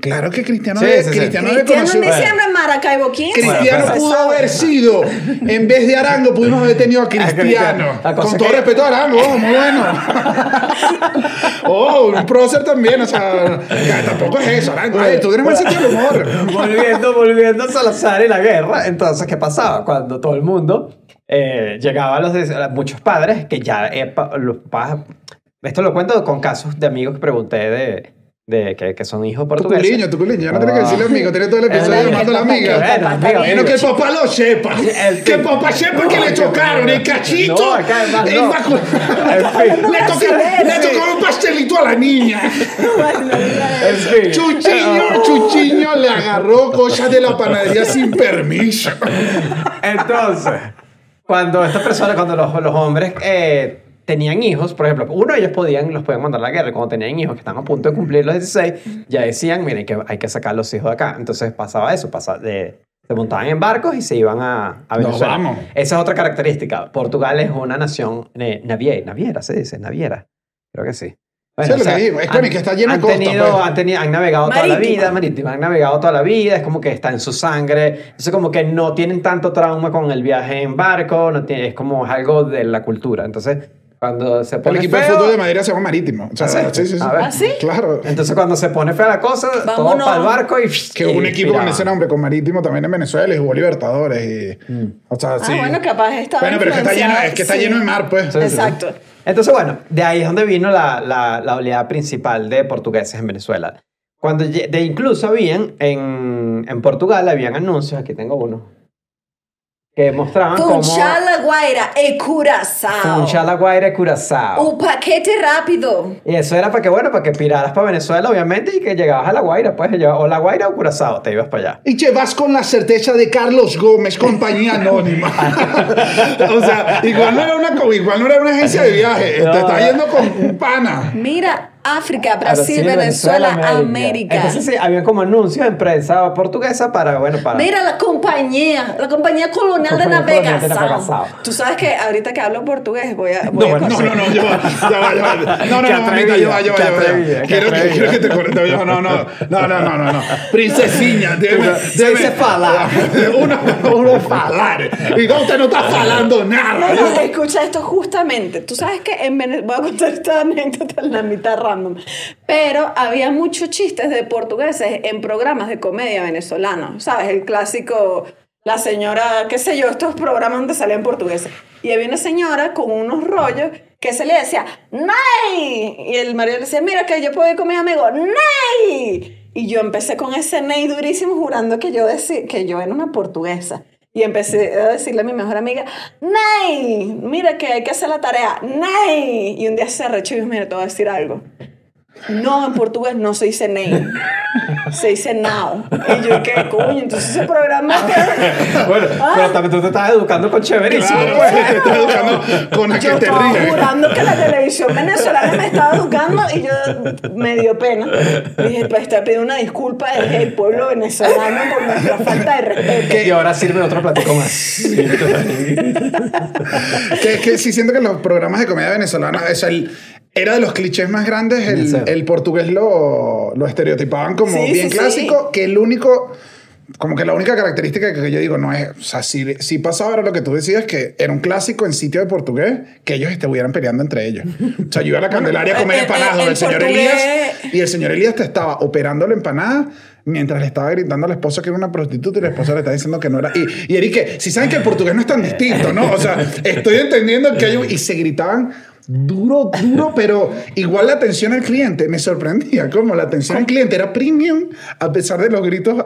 Speaker 1: claro que Cristiano,
Speaker 4: Sí, sí, sí.
Speaker 1: Cristiano
Speaker 3: Cristiano en diciembre en Maracaibo 15.
Speaker 1: Cristiano
Speaker 4: Bueno,
Speaker 1: pudo haber sido, en vez de Arango, pudimos haber tenido a Cristiano. Con todo
Speaker 4: que-
Speaker 1: respeto a Arango, oh, muy bueno. oh, un prócer también, o sea, ya, tampoco es eso, Arango. Ay, tú tienes mal sentido del humor.
Speaker 4: volviendo, volviendo a Salazar y la guerra, entonces, ¿qué pasaba? Cuando todo el mundo eh, llegaba a los a muchos padres que ya eh, pa- los papás, esto lo cuento con casos de amigos que pregunté de, de que, que son hijos
Speaker 1: Tu
Speaker 4: portugueses.
Speaker 1: culiño, tu culiño. Ya no tienes que decirle amigo, tienes todo el episodio
Speaker 4: Eh,
Speaker 1: llamando a la amiga.
Speaker 4: Bueno, amigo,
Speaker 1: Bueno, que el papá lo sepa. Que el papá sepa que le chocaron el cachito.
Speaker 4: No, acá además no.
Speaker 1: le, tocaron, un pastelito a la niña. Chuchiño, Chuchiño le agarró cosas de la panadería sin permiso.
Speaker 4: Entonces, cuando estas personas, cuando los, los hombres eh, tenían hijos, por ejemplo, uno de ellos podían, los podían mandar a la guerra, cuando tenían hijos que estaban a punto de cumplir los 16, ya decían, miren, que hay que sacar los hijos de acá. Entonces pasaba eso, pasaba de, se montaban en barcos y se iban a, a
Speaker 1: Nos
Speaker 4: Venezuela.
Speaker 1: vamos.
Speaker 4: Esa es otra característica. Portugal es una nación eh, naviera, naviera se dice, naviera. Creo que sí.
Speaker 1: Eso es lo que digo, es
Speaker 4: han-
Speaker 1: que está lleno de
Speaker 4: han
Speaker 1: costa,
Speaker 4: tenido-
Speaker 1: pues.
Speaker 4: han, tenido- han navegado toda la
Speaker 3: Marítima.
Speaker 4: vida, marítima, han navegado toda la vida, es como que está en su sangre, entonces como que no tienen tanto trauma con el viaje en barco, no tiene, es como algo de la cultura, entonces cuando se
Speaker 1: El
Speaker 4: pone
Speaker 1: equipo de
Speaker 4: feo,
Speaker 1: fútbol de Madrid se llama Marítimo. O sea,
Speaker 4: ¿Ah, sí?
Speaker 1: sí, sí, sí.
Speaker 3: ¿Ah, sí?
Speaker 1: Claro.
Speaker 4: entonces cuando se pone fea la cosa, todo para el barco y...
Speaker 1: Que hubo un
Speaker 4: y
Speaker 1: equipo con ese nombre, con Marítimo también en Venezuela y jugó Libertadores. Y, O sea, sí.
Speaker 3: Ah, bueno, capaz estaba
Speaker 1: Bueno, pero es que está lleno, es que está lleno de
Speaker 3: sí.
Speaker 1: mar, pues.
Speaker 4: Sí, sí, sí.
Speaker 3: Exacto.
Speaker 4: Entonces, bueno, de ahí es donde vino la, la, la oleada principal de portugueses en Venezuela. Cuando de incluso habían en, en Portugal, habían anuncios, aquí tengo uno, que mostraban cómo
Speaker 3: Funchal Guaira e Curazao.
Speaker 4: Guaira y Curazao.
Speaker 3: Un paquete rápido.
Speaker 4: Y eso era para que, bueno, para que piraras para Venezuela, obviamente, y que llegabas a La Guaira, pues, o La Guaira o Curazao, te ibas para allá.
Speaker 1: Y te vas con la certeza de Carlos Gómez, compañía anónima. o sea, igual no era una, igual no era una agencia de viaje.
Speaker 4: No.
Speaker 1: Te está yendo con un pana.
Speaker 3: Mira, África, Brasil, Venezuela, América.
Speaker 4: Entonces, sí, había como anuncios en prensa portuguesa para, bueno, para...
Speaker 3: Mira la compañía, la compañía colonial de
Speaker 4: Compañía de
Speaker 3: navegación. Tú sabes que ahorita que hablo portugués voy a. Voy
Speaker 4: No,
Speaker 3: a
Speaker 1: No, no, no, va, ya va, ya va. No, no, no, mamita, ya va, ya va, ya va, Quiero que, quiero que te corte. No, no, no, no, no, no, no, no. Princesiña, debe,
Speaker 4: Se
Speaker 1: debe.
Speaker 4: dice falar.
Speaker 1: Uno, uno falar. Y no, usted no está falando nada.
Speaker 3: No, no, escucha esto justamente. Tú sabes que en Venezuela, voy a contar esta anécdota en la mitad pero había muchos chistes de portugueses en programas de comedia venezolanos, ¿sabes? El clásico, la señora, qué sé yo, estos programas donde salían portugueses. Y había una señora con unos rollos que se le decía, ¡Ney! Y el marido le decía, mira que yo puedo ir con mis amigos, ¡Ney! Y yo empecé con ese Ney durísimo jurando que yo, decí- que yo era una portuguesa. Y empecé a decirle a mi mejor amiga, Ney, mira que hay que hacer la tarea, Ney. Y un día se arrechó y mira, te voy a decir algo. No, en portugués no se dice name. Se dice now. Y yo, ¿qué coño? Entonces ese programa.
Speaker 4: bueno, pero también tú te estás educando con chéverísimo.
Speaker 1: Claro,
Speaker 4: pues.
Speaker 1: te estás educando con que
Speaker 3: Yo
Speaker 1: te ríes.
Speaker 3: jurando que la televisión venezolana me estaba educando y yo me dio pena. Dije, pues te pido una disculpa desde el pueblo venezolano por nuestra falta de respeto.
Speaker 4: Y ahora sirve otro platico más.
Speaker 1: Que, que sí siento que los programas de comedia venezolana, o sea, el- era de los clichés más grandes, el, el portugués lo, lo estereotipaban como
Speaker 3: Sí,
Speaker 1: bien
Speaker 3: sí,
Speaker 1: clásico, que el único, como que la única característica que yo digo no es, o sea, si, si pasaba era lo que tú decías, que era un clásico en sitio de portugués, que ellos estuvieran peleando entre ellos. O sea, yo iba a la Candelaria a comer empanadas donde
Speaker 3: en
Speaker 1: el señor
Speaker 3: portugués-
Speaker 1: Elías, y el señor Elías te estaba operando la empanada mientras le estaba gritando a la esposa que era una prostituta y la esposa le estaba diciendo que no era. Y, y Eric, si saben que el portugués no es tan distinto, ¿no? O sea, estoy entendiendo que hay. un- Y se gritaban duro, duro, pero igual la atención al cliente me sorprendía. Como la atención al cliente era premium a pesar de los gritos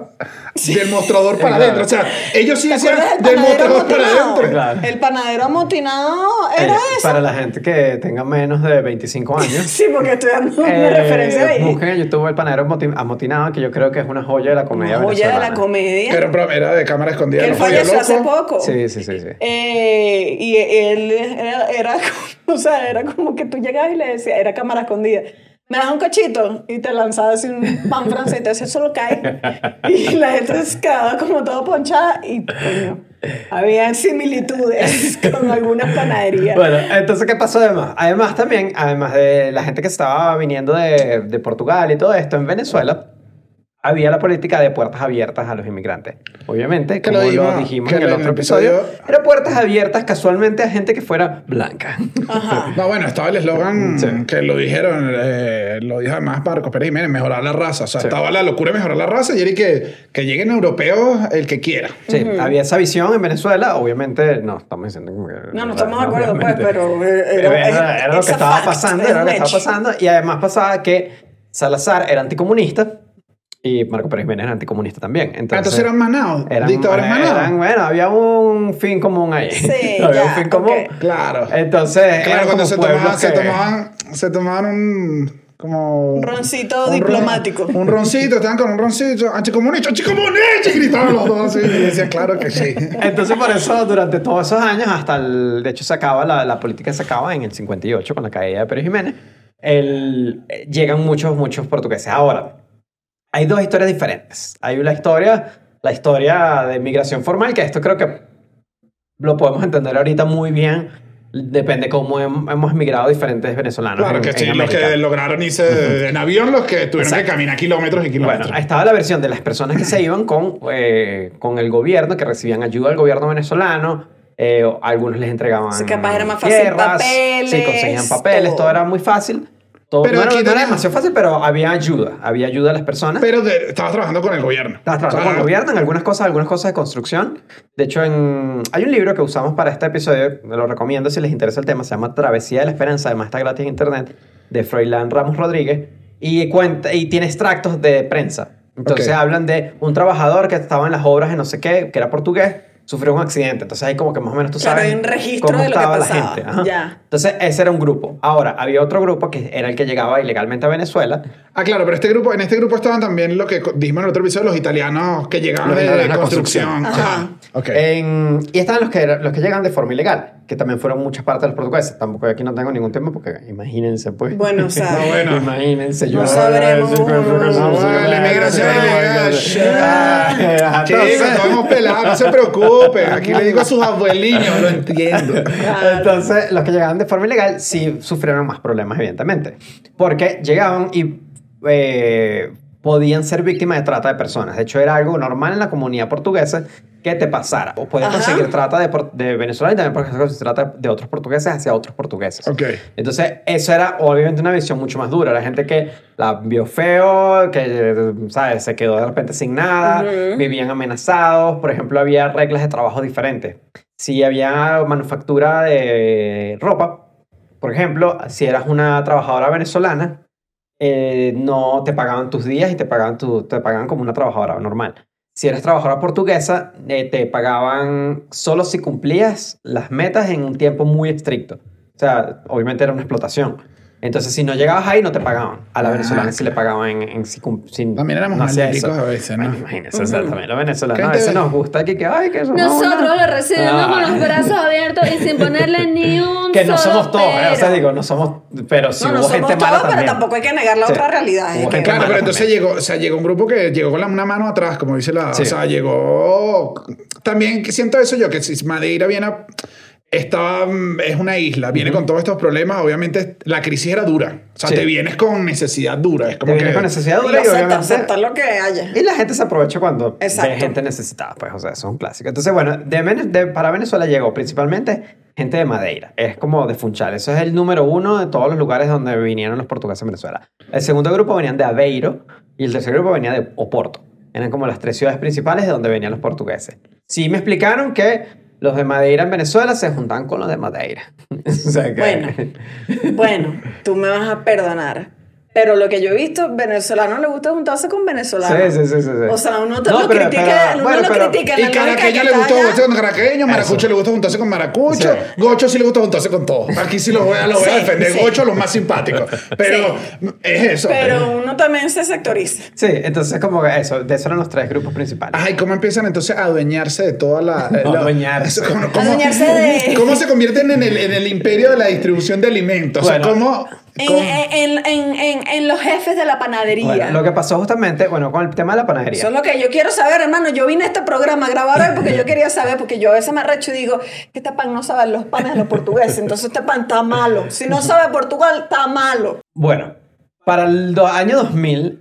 Speaker 1: del mostrador para
Speaker 4: claro.
Speaker 1: adentro. O sea, ellos sí
Speaker 3: ¿Te
Speaker 1: decían
Speaker 3: del
Speaker 1: mostrador para adentro.
Speaker 4: Claro.
Speaker 3: El panadero amotinado era
Speaker 4: Eh,
Speaker 3: eso.
Speaker 4: Para la gente que tenga menos de 25 años.
Speaker 3: Sí, porque estoy dando una
Speaker 4: eh,
Speaker 3: referencia ahí.
Speaker 4: busquen en YouTube el panadero amoti- amotinado, que yo creo que es una joya de la comedia
Speaker 3: Una joya de la
Speaker 4: venezolana.
Speaker 3: comedia.
Speaker 1: Un programa- era de cámara escondida.
Speaker 3: él
Speaker 1: no
Speaker 3: falleció hace poco.
Speaker 4: Sí, sí, sí. sí.
Speaker 3: Eh, y él era, era, o sea, era como que tú llegabas y le decías, era cámara escondida. Me das un cachito y te lanzaba así un pan francés, entonces eso lo cae. Y la gente se quedaba como todo ponchada y coño, había similitudes con algunas panaderías.
Speaker 4: Bueno, entonces, ¿qué pasó además? Además, también, además de la gente que estaba viniendo de, de Portugal y todo esto, en Venezuela había la política de puertas abiertas a los inmigrantes. Obviamente,
Speaker 1: Que
Speaker 4: como
Speaker 1: lo
Speaker 4: lo
Speaker 1: dijimos-
Speaker 4: en el otro episodio,
Speaker 1: episodio-
Speaker 4: era puertas abiertas casualmente a gente que fuera blanca.
Speaker 3: Ajá.
Speaker 1: No, bueno, estaba el eslogan
Speaker 4: Sí.
Speaker 1: que lo dijeron, eh, lo dijo además Marcos Pérez Jiménez, mejorar la raza. O sea,
Speaker 4: Sí.
Speaker 1: estaba la locura de mejorar la raza y era que, que lleguen europeos el que quiera.
Speaker 4: Sí, había esa visión en Venezuela. Obviamente, no estamos diciendo como que-
Speaker 3: No, no estamos de acuerdo, pues, pero, eh,
Speaker 4: Pero
Speaker 3: era-
Speaker 4: era, era lo que
Speaker 3: a
Speaker 4: estaba
Speaker 3: fact,
Speaker 4: pasando, era lo que estaba pasando. Y además pasaba que Salazar era anticomunista y Marco Pérez Jiménez era anticomunista también. Entonces,
Speaker 1: Ah, Entonces eran manados,
Speaker 4: eran-
Speaker 1: dictadores manados.
Speaker 4: eran- bueno, había un fin común ahí.
Speaker 3: Sí,
Speaker 4: había
Speaker 3: ya,
Speaker 4: un fin común.
Speaker 3: ok.
Speaker 1: Claro.
Speaker 4: Entonces,
Speaker 1: Claro, cuando se tomaban, se
Speaker 4: que-
Speaker 1: tomaban, se tomaban un como
Speaker 3: Un roncito
Speaker 1: un ron-
Speaker 3: diplomático.
Speaker 1: un roncito, estaban con un roncito, anticomunista, anticomunista, y gritaban los dos así. Y decían, claro que sí.
Speaker 4: Entonces, por eso, durante todos esos años, hasta el. De hecho, se acaba, la, la política se acaba en el 58 con la caída de Pérez Jiménez. El, eh, llegan muchos, muchos portugueses. Ahora, hay dos historias diferentes. Hay una historia, la historia de migración formal, que esto creo que lo podemos entender ahorita muy bien. Depende cómo hem- hemos migrado diferentes venezolanos.
Speaker 1: Claro
Speaker 4: en-
Speaker 1: que
Speaker 4: en
Speaker 1: sí, los
Speaker 4: América.
Speaker 1: que lograron irse en avión, los que tuvieron
Speaker 4: Exacto.
Speaker 1: que caminar kilómetros y kilómetros.
Speaker 4: Bueno, estaba la versión de las personas que se iban con, eh, con el gobierno, que recibían ayuda del gobierno venezolano. eh, o algunos les entregaban.
Speaker 3: Sí, capaz era más fácil
Speaker 4: tierras,
Speaker 3: papeles,
Speaker 4: Sí, conseguían papeles, todo.
Speaker 3: todo.
Speaker 4: era muy fácil. Todo,
Speaker 1: Pero
Speaker 4: no, era- no era demasiado fácil, pero había ayuda. Había ayuda a las personas.
Speaker 1: Pero de- estabas trabajando con el gobierno.
Speaker 4: Estabas trabajando con el gobierno en algunas cosas, algunas cosas de construcción. De hecho, en, hay un libro que usamos para este episodio, me lo recomiendo si les interesa el tema, se llama Travesía de la Esperanza, además está gratis en internet, de Froilán Ramos Rodríguez, y, cuenta, y tiene extractos de prensa. Entonces
Speaker 1: Ok.
Speaker 4: hablan de un trabajador que estaba en las obras de no sé qué, que era portugués, sufrió un accidente. Entonces ahí como que más o menos tú
Speaker 3: Claro,
Speaker 4: sabes
Speaker 3: hay un registro
Speaker 4: cómo
Speaker 3: de lo que
Speaker 4: estaba la
Speaker 3: pasaba.
Speaker 4: gente. Ajá.
Speaker 3: Ya.
Speaker 4: Entonces ese era un grupo. Ahora, había otro grupo que era el que llegaba ilegalmente a Venezuela,
Speaker 1: Ah, claro, pero este grupo, en este grupo estaban también lo que dijimos en el otro episodio, los italianos que llegaban
Speaker 4: Los
Speaker 1: de,
Speaker 4: la
Speaker 1: construcción.
Speaker 4: construcción.
Speaker 1: Ajá. Ok.
Speaker 4: En- y están los que, los que llegan de forma ilegal, que también fueron muchas partes de los portugueses. Tampoco aquí no tengo ningún tema porque imagínense, pues.
Speaker 3: Bueno, o sea,
Speaker 1: No, bueno.
Speaker 4: imagínense.
Speaker 3: No sabremos.
Speaker 1: La inmigración ilegal.
Speaker 4: Ah,
Speaker 1: Chicos,
Speaker 4: entonces-
Speaker 1: todos hemos pelado, no se preocupen. Aquí le digo a sus abuelitos, lo entiendo.
Speaker 4: Entonces, los que llegaban de forma ilegal sí sufrieron más problemas, evidentemente. Porque llegaban y eh, podían ser víctimas de trata de personas. De hecho, era algo normal en la comunidad portuguesa que te pasara. O podías
Speaker 3: Ajá.
Speaker 4: conseguir trata de, de venezolanos y también podías conseguir trata de otros portugueses hacia otros portugueses.
Speaker 1: Ok.
Speaker 4: Entonces, eso era obviamente una visión mucho más dura. La gente que la vio feo, que, ¿sabes? Se quedó de repente sin nada, vivían amenazados. Por ejemplo, había reglas de trabajo diferentes. Si había manufactura de ropa, por ejemplo, si eras una trabajadora venezolana, eh, no te pagaban tus días y te pagaban, tu, te pagaban como una trabajadora normal. Si eres trabajadora portuguesa, eh, te pagaban solo si cumplías las metas en un tiempo muy estricto. O sea, obviamente era una explotación. Entonces, si no llegabas ahí, no te pagaban. A la venezolana sí le pagaban en, en si, cum- si
Speaker 1: También éramos maléficos a veces, ¿no?
Speaker 4: Bueno, imagínense, exactamente. Los venezolanos a veces nos gusta que, que ay, que somos
Speaker 6: Nosotros
Speaker 4: una-
Speaker 6: lo recibimos
Speaker 4: Ah.
Speaker 6: con los brazos abiertos y sin ponerle ni un
Speaker 4: Que no
Speaker 6: solo
Speaker 4: somos todos, ¿eh? o sea,
Speaker 6: pero.
Speaker 4: digo, no somos, pero sí
Speaker 3: no, no
Speaker 4: hubo
Speaker 3: somos
Speaker 4: gente
Speaker 3: todos,
Speaker 4: mala
Speaker 3: pero
Speaker 4: también.
Speaker 3: tampoco hay que negar la
Speaker 4: Sí.
Speaker 3: otra realidad. que-
Speaker 1: Claro, pero entonces
Speaker 4: también.
Speaker 1: llegó, o sea, llegó un grupo que llegó con la- una mano atrás, como dice la.
Speaker 4: Sí.
Speaker 1: O sea, llegó. También siento eso yo, que si Madeira viene a. Estaba, mm, es una isla, viene con todos estos problemas. Obviamente, la crisis era dura. O sea,
Speaker 4: Sí.
Speaker 1: te vienes con necesidad dura. Es como
Speaker 4: Te vienes
Speaker 1: que.
Speaker 4: con necesidad
Speaker 3: Y
Speaker 4: dura y
Speaker 3: acepta,
Speaker 4: obviamente...
Speaker 3: aceptar lo que haya.
Speaker 4: Y la gente se aprovecha cuando ve gente necesitada, pues, o sea, eso es un clásico. Entonces, bueno, de, Vene- de- para Venezuela llegó principalmente gente de Madeira, es como de Funchal, eso es el número uno de todos los lugares donde vinieron los portugueses en Venezuela. El segundo grupo venían de Aveiro y el tercer grupo venía de Oporto. Eran como las tres ciudades principales de donde venían los portugueses. Sí me explicaron que los de Madeira en Venezuela se juntan con los de Madeira.
Speaker 3: Bueno. Bueno, tú me vas a perdonar. Pero lo que yo he visto, venezolanos le gusta juntarse con venezolanos.
Speaker 4: Sí, sí, sí, sí, sí.
Speaker 3: O sea, uno te
Speaker 4: No,
Speaker 3: lo
Speaker 4: pero-
Speaker 3: critica,
Speaker 4: pero-
Speaker 3: uno
Speaker 4: bueno,
Speaker 3: lo
Speaker 4: pero-
Speaker 3: critica en
Speaker 1: Y caraqueño
Speaker 3: que
Speaker 1: le gusta juntarse con caraqueño, maracucho
Speaker 4: Eso.
Speaker 1: le gusta juntarse con maracucho,
Speaker 4: Sí.
Speaker 1: gocho sí le gusta juntarse con todos. Aquí sí lo voy a, lo voy a
Speaker 3: Sí,
Speaker 1: defender.
Speaker 3: sí.
Speaker 1: Gocho los más simpáticos. Pero es eso.
Speaker 3: Pero uno también se sectoriza.
Speaker 4: Sí, entonces como que eso, de esos eran los tres grupos principales.
Speaker 1: Ajá, ¿y cómo empiezan entonces a adueñarse de toda la... eh, la-
Speaker 4: Adueñarse.
Speaker 1: ¿Cómo, cómo-
Speaker 3: Adueñarse de-
Speaker 1: ¿Cómo se convierten en el, en el imperio de la distribución de alimentos?
Speaker 4: Bueno.
Speaker 1: o sea, ¿cómo...
Speaker 3: En, en, en, en, en los jefes de la panadería.
Speaker 4: Bueno, lo que pasó justamente, bueno, con el tema de la panadería.
Speaker 3: Eso es lo que yo quiero saber, hermano. Yo vine a este programa a grabar hoy porque yo quería saber, porque yo a veces me arrecho y digo, que este pan no sabe los panes de los portugueses, entonces este pan está malo. Si no sabe Portugal, está malo.
Speaker 4: Bueno, para el do- año 2000,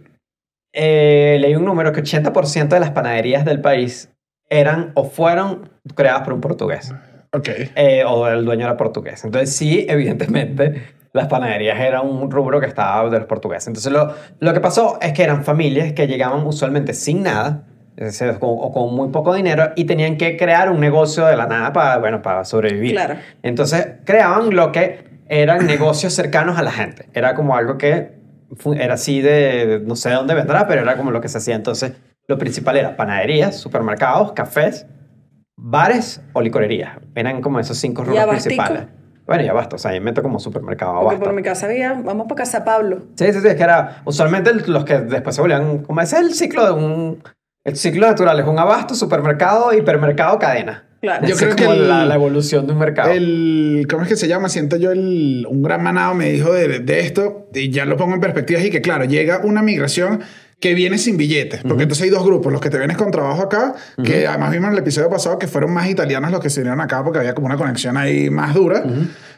Speaker 4: eh, leí un número que 80% de las panaderías del país eran o fueron creadas por un portugués.
Speaker 1: Ok.
Speaker 4: eh, o el dueño era portugués. Entonces sí, evidentemente, las panaderías eran un rubro que estaba de los portugueses. Entonces lo, lo que pasó es que eran familias que llegaban usualmente sin nada, o con muy poco dinero, y tenían que crear un negocio de la nada para, bueno, para sobrevivir.
Speaker 3: Claro.
Speaker 4: Entonces creaban lo que eran negocios cercanos a la gente. Era como algo que era así de, no sé de dónde vendrá, pero era como lo que se hacía. Entonces lo principal era panaderías, supermercados, cafés, bares o licorerías. Eran como esos cinco rubros principales. Bueno, y abasto, o sea, yo meto como supermercado
Speaker 3: Porque
Speaker 4: abasto.
Speaker 3: por mi casa había, vamos para casa Pablo.
Speaker 4: Sí, sí, sí, es que era usualmente los que después se volvían, como ese es el ciclo de un, el ciclo natural, es un abasto, supermercado, hipermercado, cadena.
Speaker 3: Claro.
Speaker 1: Yo
Speaker 4: Esa
Speaker 1: creo
Speaker 4: es
Speaker 1: que
Speaker 4: como
Speaker 1: el-
Speaker 4: la, la evolución de un mercado.
Speaker 1: El, ¿Cómo es que se llama? Siento yo el, un gran manado me dijo de, de esto y ya lo pongo en perspectiva y que claro, llega una migración que viene sin billetes, porque entonces hay dos grupos, los que te vienes con trabajo acá, que además vimos en el episodio pasado que fueron más italianos los que se vinieron acá porque había como una conexión ahí más dura.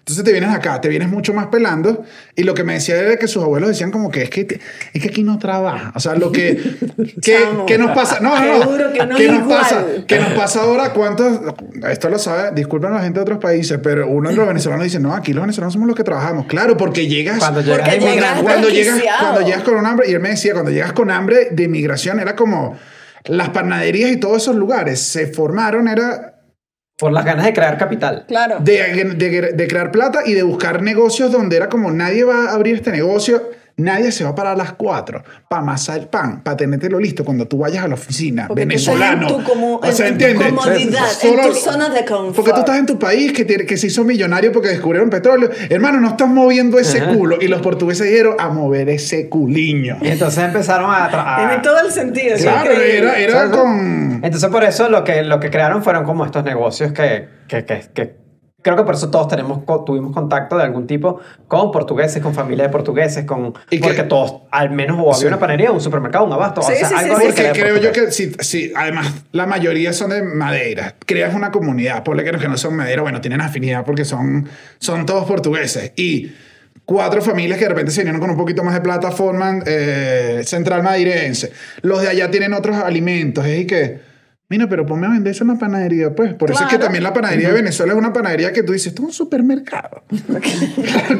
Speaker 1: Entonces te vienes acá, te vienes mucho más pelando y lo que me decía era que sus abuelos decían como que es que, es que aquí no trabaja. O sea, lo que, que,
Speaker 3: Chamo.
Speaker 1: que nos pasa, no,
Speaker 3: Qué
Speaker 1: no,
Speaker 3: que no
Speaker 1: ¿qué nos
Speaker 3: igual.
Speaker 1: pasa? ¿Qué nos pasa ahora? ¿Cuántos? Esto lo sabe, disculpen la gente de otros países, pero uno de los venezolanos dice, no, aquí los venezolanos somos los que trabajamos. Claro, porque llegas...
Speaker 4: Cuando llegas
Speaker 3: Porque llegas
Speaker 1: cuando llegas, cuando llegas con un hambre, y él me decía, cuando llegas con hambre de migración, era como las panaderías y todos esos lugares se formaron, era
Speaker 4: Por las ganas de crear capital.
Speaker 3: Claro.
Speaker 1: de, de- de crear plata y de buscar negocios donde era como nadie va a abrir este negocio, nadie se va a parar a las 4 para amasar el pan, para tenértelo listo cuando tú vayas a la oficina,
Speaker 3: Porque tú
Speaker 1: venezolano.
Speaker 3: estás en tu como-
Speaker 1: o sea,
Speaker 3: en tu
Speaker 1: ¿entiendes?
Speaker 3: comodidad, en tu zona de confort.
Speaker 1: Porque tú estás en tu país que, tiene- que se hizo millonario porque descubrieron petróleo. Hermano, no estás moviendo ese
Speaker 4: Ajá.
Speaker 1: culo. Y los portugueses dijeron a mover ese culiño.
Speaker 4: Y entonces empezaron a... a-
Speaker 3: Tiene todo el sentido.
Speaker 1: Claro, era, era con...
Speaker 4: Entonces por eso lo que, lo que crearon fueron como estos negocios que, que, que, que creo que por eso todos tenemos, tuvimos contacto de algún tipo con portugueses, con familias de portugueses, con,
Speaker 1: Y que-
Speaker 4: porque todos, al menos o había
Speaker 1: Sí.
Speaker 4: una panadería, un supermercado, un abasto,
Speaker 3: Sí,
Speaker 4: o sea,
Speaker 3: sí,
Speaker 4: algo
Speaker 1: Porque creo yo que si, si, además, la mayoría son de madera. Creas una comunidad. Ponle que los que no son madera, bueno, tienen afinidad porque son, son todos portugueses. Y cuatro familias que de repente se vinieron con un poquito más de plata forman eh, Central Madeirense. Los de allá tienen otros alimentos. Es y que, mira, pero ponme a vender eso en la panadería, pues. Por eso es que
Speaker 3: Claro.
Speaker 1: también la panadería de Venezuela es una panadería que tú dices, esto es un supermercado.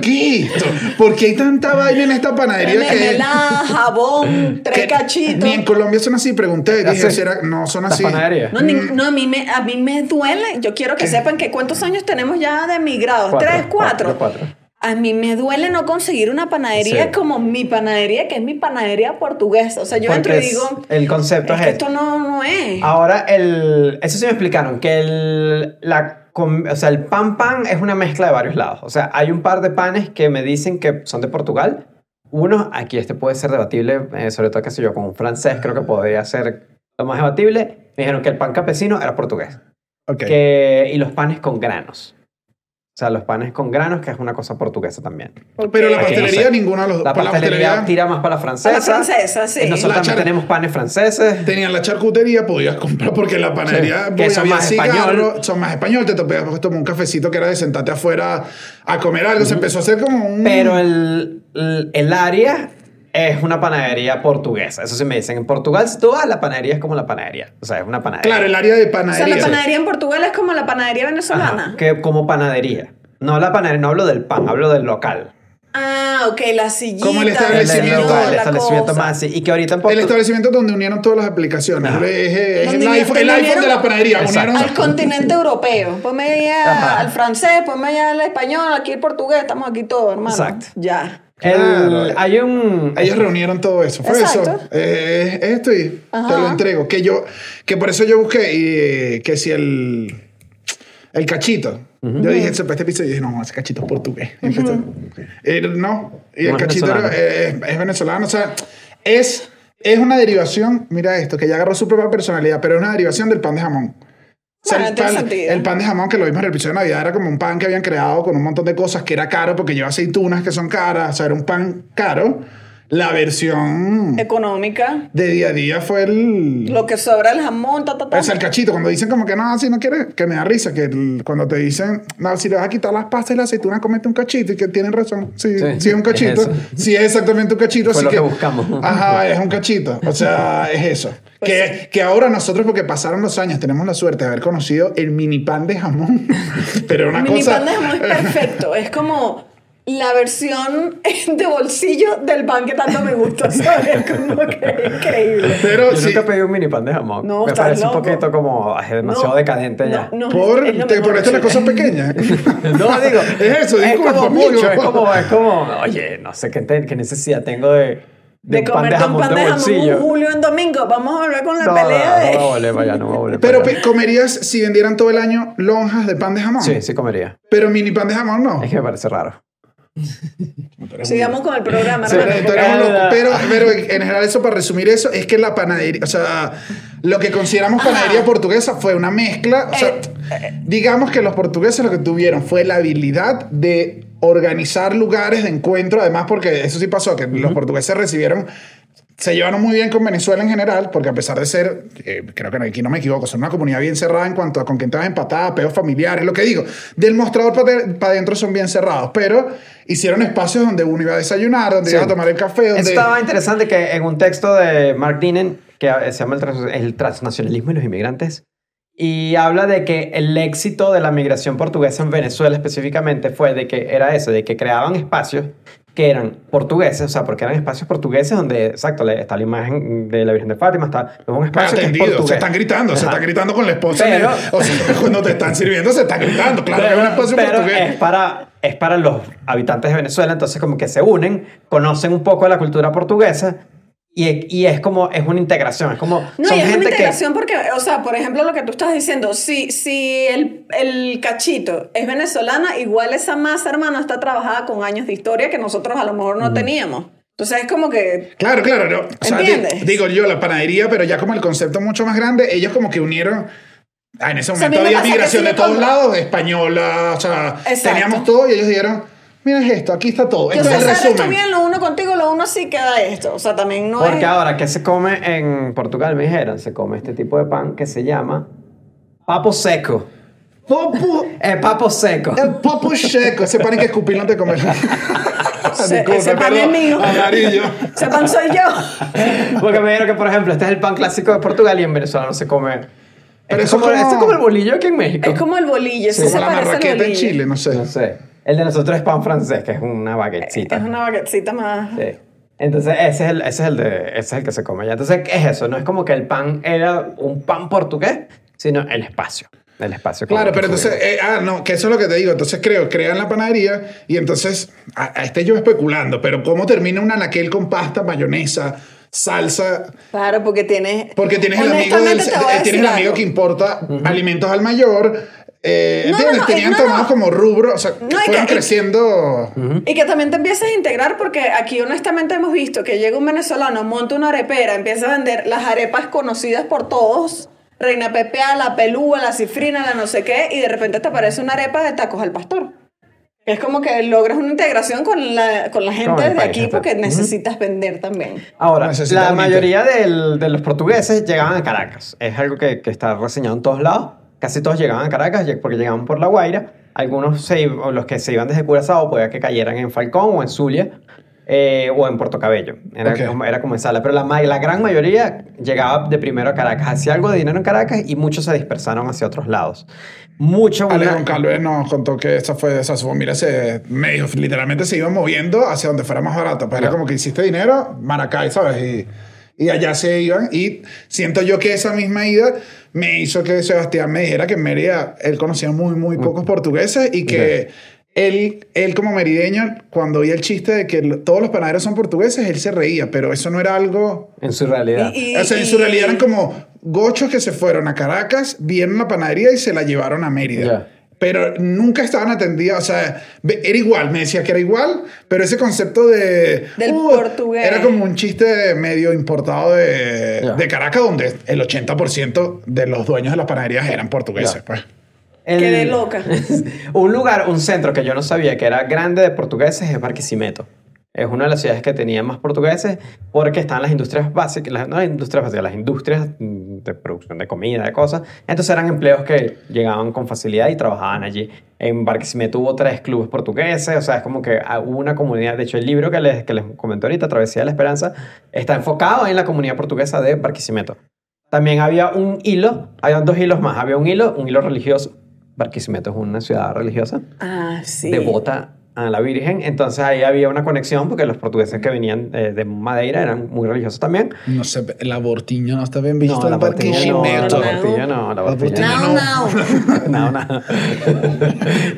Speaker 1: ¿Qué? ¿Por qué hay tanta vaina en esta panadería que...
Speaker 3: Mermelada, jabón, tres
Speaker 1: que
Speaker 3: cachitos.
Speaker 1: Ni en Colombia son así. Pregunté, dije, era- no son así.
Speaker 4: panaderías.
Speaker 3: No, ni- no, a, mí me, a mí me duele. Yo quiero que sepan que cuántos años tenemos ya de emigrados.
Speaker 4: Cuatro,
Speaker 3: Tres, cuatro.
Speaker 4: cuatro, cuatro.
Speaker 3: A mí me duele no conseguir una panadería
Speaker 4: Sí.
Speaker 3: como mi panadería, que es mi panadería portuguesa. O sea, yo
Speaker 4: Porque
Speaker 3: entro y digo,
Speaker 4: el concepto
Speaker 3: es
Speaker 4: es,
Speaker 3: que
Speaker 4: este.
Speaker 3: esto no, no es.
Speaker 4: Ahora, el, eso sí me explicaron, que el, la, con- o sea, el pan pan es una mezcla de varios lados. O sea, hay un par de panes que me dicen que son de Portugal. Uno, aquí este puede ser debatible, eh, sobre todo, qué sé yo, con un francés creo que podría ser lo más debatible. Me dijeron que el pan campesino era portugués.
Speaker 1: Ok.
Speaker 4: Que, y los panes con granos. O sea, los panes con granos, que es una cosa portuguesa también.
Speaker 1: Pero la
Speaker 4: Aquí no
Speaker 1: pastelería,
Speaker 4: sé.
Speaker 1: ninguno de los dos.
Speaker 4: La
Speaker 1: Por
Speaker 4: pastelería tira más para la francesa.
Speaker 3: La francesa, sí.
Speaker 4: Nosotros
Speaker 1: La
Speaker 4: también tenemos panes franceses.
Speaker 1: Tenían la charcutería, podías comprar porque la panadería
Speaker 4: Sí, que son más español.
Speaker 1: son más español, te podías tomar un cafecito que era de sentarte afuera a comer algo, se empezó a hacer como un...
Speaker 4: Pero el, el, el área es una panadería portuguesa. Eso sí me dicen. En Portugal, si tú vas, la panadería es como la panadería. O sea, es una panadería.
Speaker 1: Claro, el área de
Speaker 3: O sea,
Speaker 1: panadería.
Speaker 3: la panadería en Portugal es como la panadería
Speaker 4: Ajá,
Speaker 3: venezolana.
Speaker 4: que como panadería. No la panadería, no hablo del pan, hablo del local.
Speaker 3: Ah, ok, la sillita.
Speaker 1: Como el
Speaker 4: El,
Speaker 1: establecimiento.
Speaker 4: el local, el
Speaker 3: la
Speaker 4: establecimiento
Speaker 3: cosa.
Speaker 4: más así. Y que ahorita en
Speaker 1: El
Speaker 4: Portugal...
Speaker 1: establecimiento donde unieron todas las aplicaciones.
Speaker 4: Ajá.
Speaker 1: Es, el iPhone, el iPhone de la panadería. Unieron,
Speaker 3: Al continente europeo. Ponme allá al francés, ponme allá al español, aquí el portugués, estamos aquí todos, hermano.
Speaker 4: Exacto.
Speaker 3: Ya.
Speaker 4: El-
Speaker 1: Claro.
Speaker 4: hay un...
Speaker 1: Ellos reunieron todo eso. Fue
Speaker 3: Exacto.
Speaker 1: eso. Eh, es esto y
Speaker 3: Ajá.
Speaker 1: te lo entrego. Que yo, que por eso yo busqué y eh, que si el, el cachito. Yo dije, este episodio, y dije, no, ese cachito es portugués. Eh, no, y el
Speaker 4: No
Speaker 1: cachito
Speaker 4: venezolano.
Speaker 1: eh, es, es venezolano. O sea, es, es una derivación, mira esto, que ya agarró su propia personalidad, pero es una derivación del pan de jamón. O sea,
Speaker 3: Bueno,
Speaker 1: el,
Speaker 3: tiene
Speaker 1: pan,
Speaker 3: sentido.
Speaker 1: el pan de jamón que lo vimos en el episodio de Navidad era como un pan que habían creado con un montón de cosas que era caro porque lleva aceitunas que son caras. O sea, era un pan caro. La versión
Speaker 3: Económica.
Speaker 1: de día a día fue el.
Speaker 3: Lo que sobra el jamón, ta, ta, ta.
Speaker 1: Es el cachito, cuando dicen como que no, si no quieres, que me da risa, que el- cuando te dicen, no, si le vas a quitar las pastas y la aceituna, comete un cachito, y que tienen razón, sí,
Speaker 4: Sí,
Speaker 1: sí, es un cachito,
Speaker 4: es
Speaker 1: sí es exactamente un cachito,
Speaker 4: Fue
Speaker 1: así
Speaker 4: lo que buscamos.
Speaker 1: Ajá, es un cachito, o sea, es eso.
Speaker 3: Pues
Speaker 1: que, que ahora nosotros, porque pasaron los años, tenemos la suerte de haber conocido el mini pan de jamón, pero una
Speaker 3: Mini
Speaker 1: cosa...
Speaker 3: pan de jamón es perfecto. Es como la versión de bolsillo del pan que tanto me gusta, ¿sabes? Como que es increíble.
Speaker 1: Pero
Speaker 4: Yo
Speaker 1: sí,
Speaker 4: nunca pedí un mini pan de jamón.
Speaker 3: No,
Speaker 4: Me parece
Speaker 3: loco.
Speaker 4: un poquito como demasiado
Speaker 3: No,
Speaker 4: decadente ya.
Speaker 3: No, no,
Speaker 1: por,
Speaker 3: es
Speaker 1: te ponerte las cosas pequeñas.
Speaker 4: No, digo.
Speaker 1: Es eso,
Speaker 4: es
Speaker 1: disculpa,
Speaker 4: como
Speaker 1: pollo.
Speaker 4: mucho, es como, es como, oye, no sé qué, te- qué necesidad tengo de,
Speaker 3: De,
Speaker 4: un pan de jamón
Speaker 3: pan
Speaker 4: de
Speaker 3: de jamón
Speaker 4: bolsillo.
Speaker 3: un julio en domingo. Vamos a hablar con la
Speaker 4: No,
Speaker 3: pelea
Speaker 4: no,
Speaker 3: de...
Speaker 4: no voy a volver para allá, no voy a volver
Speaker 1: Pero pe- comerías si vendieran todo el año lonjas de pan de jamón.
Speaker 4: Sí, sí comería.
Speaker 1: Pero mini pan de jamón no.
Speaker 4: Es que me parece raro.
Speaker 3: Sigamos con el programa,
Speaker 4: Sí.
Speaker 1: Pero, pero, pero, pero en general eso, para resumir eso, es que la panadería, o sea, lo que consideramos panadería portuguesa fue una mezcla, o sea,
Speaker 3: Eh,
Speaker 1: digamos que los portugueses lo que tuvieron fue la habilidad de organizar lugares de encuentro, además porque eso sí pasó, que los portugueses recibieron se llevaron muy bien con Venezuela en general, porque a pesar de ser, eh, creo que aquí no me equivoco, son una comunidad bien cerrada en cuanto a con quién te vas empatada, peos familiares, lo que digo, del mostrador para adentro son bien cerrados, pero hicieron espacios donde uno iba a desayunar, donde
Speaker 4: Sí.
Speaker 1: iba a tomar el café, donde...
Speaker 4: Eso estaba interesante que en un texto de Mark Dinnen, que se llama el, trans- el transnacionalismo y los inmigrantes, y habla de que el éxito de la migración portuguesa en Venezuela específicamente fue de que era eso, de que creaban espacios que eran portugueses, o sea, porque eran espacios portugueses donde, exacto, está la imagen de la Virgen de Fátima, está es un espacio que es
Speaker 1: se están gritando, se están gritando con la esposa.
Speaker 4: Pero-
Speaker 1: o sea, cuando te están sirviendo, se están gritando. Claro, que es un espacio
Speaker 4: pero
Speaker 1: portugués.
Speaker 4: es para, es para los habitantes de Venezuela, entonces como que se unen, conocen un poco de la cultura portuguesa y, y es como, es una integración, es como,
Speaker 3: No,
Speaker 4: son
Speaker 3: y es una
Speaker 4: gente que...
Speaker 3: integración porque, o sea, por ejemplo, lo que tú estás diciendo, si, si el, el cachito es venezolana, igual esa masa, hermano, está trabajada con años de historia que nosotros a lo mejor no teníamos. Entonces es como que...
Speaker 1: Claro, claro. no. O sea,
Speaker 3: ¿Entiendes?
Speaker 1: di- digo yo, la panadería, pero ya como el concepto mucho más grande, ellos como que unieron. Ah, en ese
Speaker 3: O sea,
Speaker 1: momento había
Speaker 3: que
Speaker 1: migración
Speaker 3: sí
Speaker 1: de todos lados, española, o sea,
Speaker 3: Exacto.
Speaker 1: teníamos todo y ellos dijeron, mira esto, aquí está todo.
Speaker 3: Que,
Speaker 1: Este
Speaker 3: o sea,
Speaker 1: es el resumen.
Speaker 3: bien, lo uno contigo, lo uno así queda esto. O sea, también no
Speaker 4: Porque
Speaker 3: es...
Speaker 4: ahora, ¿qué se come en Portugal? Me dijeron, se come este tipo de pan que se llama papo seco.
Speaker 1: Popu,
Speaker 4: Eh, papo seco.
Speaker 1: el popu checo, ese pan que escupir no te comes.
Speaker 3: Ese- ese pan es mío.
Speaker 1: Amarillo.
Speaker 3: Ese pan soy yo.
Speaker 4: Porque me dijeron que, por ejemplo, este es el pan clásico de Portugal y en Venezuela no se come.
Speaker 1: Pero
Speaker 4: es
Speaker 1: eso
Speaker 4: como,
Speaker 1: como-
Speaker 4: este es como el bolillo aquí en México.
Speaker 3: Es como el bolillo, sí,
Speaker 1: Como
Speaker 3: se
Speaker 1: la
Speaker 3: parece al
Speaker 1: marraqueta en
Speaker 3: bolillo.
Speaker 1: Chile, no sé.
Speaker 4: No sé. El de nosotros es pan francés, que es una baguettecita.
Speaker 3: Es una baguettecita más...
Speaker 4: Sí. Entonces, ese es, el, ese, es el de, ese es el que se come allá. Entonces, ¿qué es eso? No es como que el pan era un pan portugués, sino el espacio. El espacio.
Speaker 1: Claro, pero entonces, eh, ah, no, que eso es lo que te digo. Entonces creo, crean la panadería y entonces, a, a este yo especulando, pero ¿cómo termina un anaquel con pasta, mayonesa, salsa?
Speaker 3: Claro, porque tienes...
Speaker 1: Porque tienes el amigo, del, eh, tienes el amigo
Speaker 3: algo.
Speaker 1: que importa alimentos al mayor, eh,
Speaker 6: No, no, no,
Speaker 1: Tenían
Speaker 6: no, no.
Speaker 1: tomados como rubro, o sea,
Speaker 6: y
Speaker 1: fueron
Speaker 6: que-
Speaker 1: creciendo.
Speaker 3: Y que también te empiezas a integrar porque aquí honestamente hemos visto que llega un venezolano, monta una arepera, empieza a vender las arepas conocidas por todos, Reina Pepea, la pelúa, la cifrina, la no sé qué, y de repente te aparece una arepa de tacos al pastor. Es como que logras una integración con la, con la gente
Speaker 4: Con
Speaker 3: de
Speaker 4: país,
Speaker 3: aquí porque necesitas vender también.
Speaker 4: Ahora,
Speaker 1: Necesita
Speaker 4: la mayoría del- de los portugueses llegaban a Caracas. Es algo que, que está reseñado en todos lados. Casi todos llegaban a Caracas porque llegaban por La Guaira. Algunos, se, los que se iban desde Curazao, podía que cayeran en Falcón o en Zulia eh, o en Puerto Cabello. Era, como, era como en sala. Pero la, la gran mayoría llegaba de primero a Caracas. Hacía algo de dinero en Caracas y muchos se dispersaron hacia otros lados. Mucho...
Speaker 1: Ale
Speaker 4: una-
Speaker 1: nos contó que esa fue esa su mira se medio literalmente se iba moviendo hacia donde fuera más barato pues era
Speaker 4: Ya.
Speaker 1: como que hiciste dinero Maracay sabes y, y allá se iban y siento yo que esa misma ida me hizo que Sebastián me dijera que en Mérida él conocía muy muy pocos portugueses y que él, él como merideño cuando oía el chiste de que todos los panaderos son portugueses él se reía pero eso no era algo
Speaker 4: En su realidad.
Speaker 3: Y- y-
Speaker 1: o sea, en su realidad eran como gochos que se fueron a Caracas, vieron la panadería y se la llevaron a Mérida. Pero nunca estaban atendidas, o sea, era igual, me decía que era igual, pero ese concepto de...
Speaker 3: Del
Speaker 1: uh,
Speaker 3: portugués.
Speaker 1: Era como un chiste medio importado de, de Caracas, donde el 80% de los dueños de las panaderías eran portugueses, pues.
Speaker 4: El-
Speaker 3: Quedé loca.
Speaker 4: un lugar, un centro que yo no sabía que era grande de portugueses es Barquisimeto. Es una de las ciudades que tenía más portugueses porque están las industrias básicas, las, no las industrias básicas, las industrias mm, de producción de comida, de cosas. Entonces eran empleos que llegaban con facilidad y trabajaban allí. En Barquisimeto hubo tres clubes portugueses, o sea, es como que ah, hubo una comunidad. De hecho, el libro que les, que les comenté ahorita, Travesía de la Esperanza, está enfocado en la comunidad portuguesa de Barquisimeto. También había un hilo, había dos hilos más. Había un hilo, un hilo religioso. Barquisimeto es una ciudad religiosa,
Speaker 3: Ah, sí.
Speaker 4: devota a la Virgen. Entonces ahí había una conexión porque los portugueses que venían eh, de Madeira eran muy religiosos también.
Speaker 1: No sé, el abortiño no está bien visto
Speaker 4: No, la
Speaker 1: en
Speaker 4: Barquisimeto no,
Speaker 1: Barquisimeto.
Speaker 4: la Barquisimeto no, la Barquisimeto
Speaker 3: No,
Speaker 1: no.
Speaker 3: no.
Speaker 4: no, no.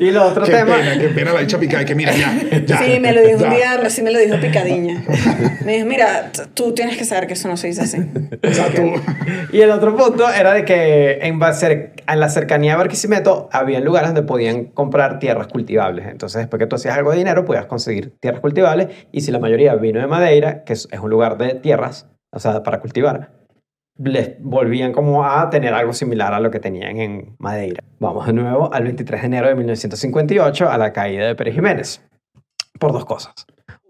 Speaker 4: y lo otro
Speaker 1: Qué
Speaker 4: tema...
Speaker 1: pena, qué pena la dicha picada, que mira, ya, ya.
Speaker 3: Sí, me lo dijo
Speaker 1: ya.
Speaker 3: un día, sí me lo dijo picadiña. Me dijo, mira, tú tienes que saber que eso no se dice así.
Speaker 1: O sea, tú...
Speaker 4: Y el otro punto era de que en, ba- cer- en la cercanía de Barquisimeto había lugares donde podían comprar tierras cultivables. Entonces, después que tú hacías algo de dinero, podías conseguir tierras cultivables. Y si la mayoría vino de Madeira, que es, un lugar de tierras, o sea, para cultivar, les volvían como a tener algo similar a lo que tenían en Madeira. Vamos de nuevo al 23 de enero de 1958, a la caída de Pérez Jiménez. Por dos cosas.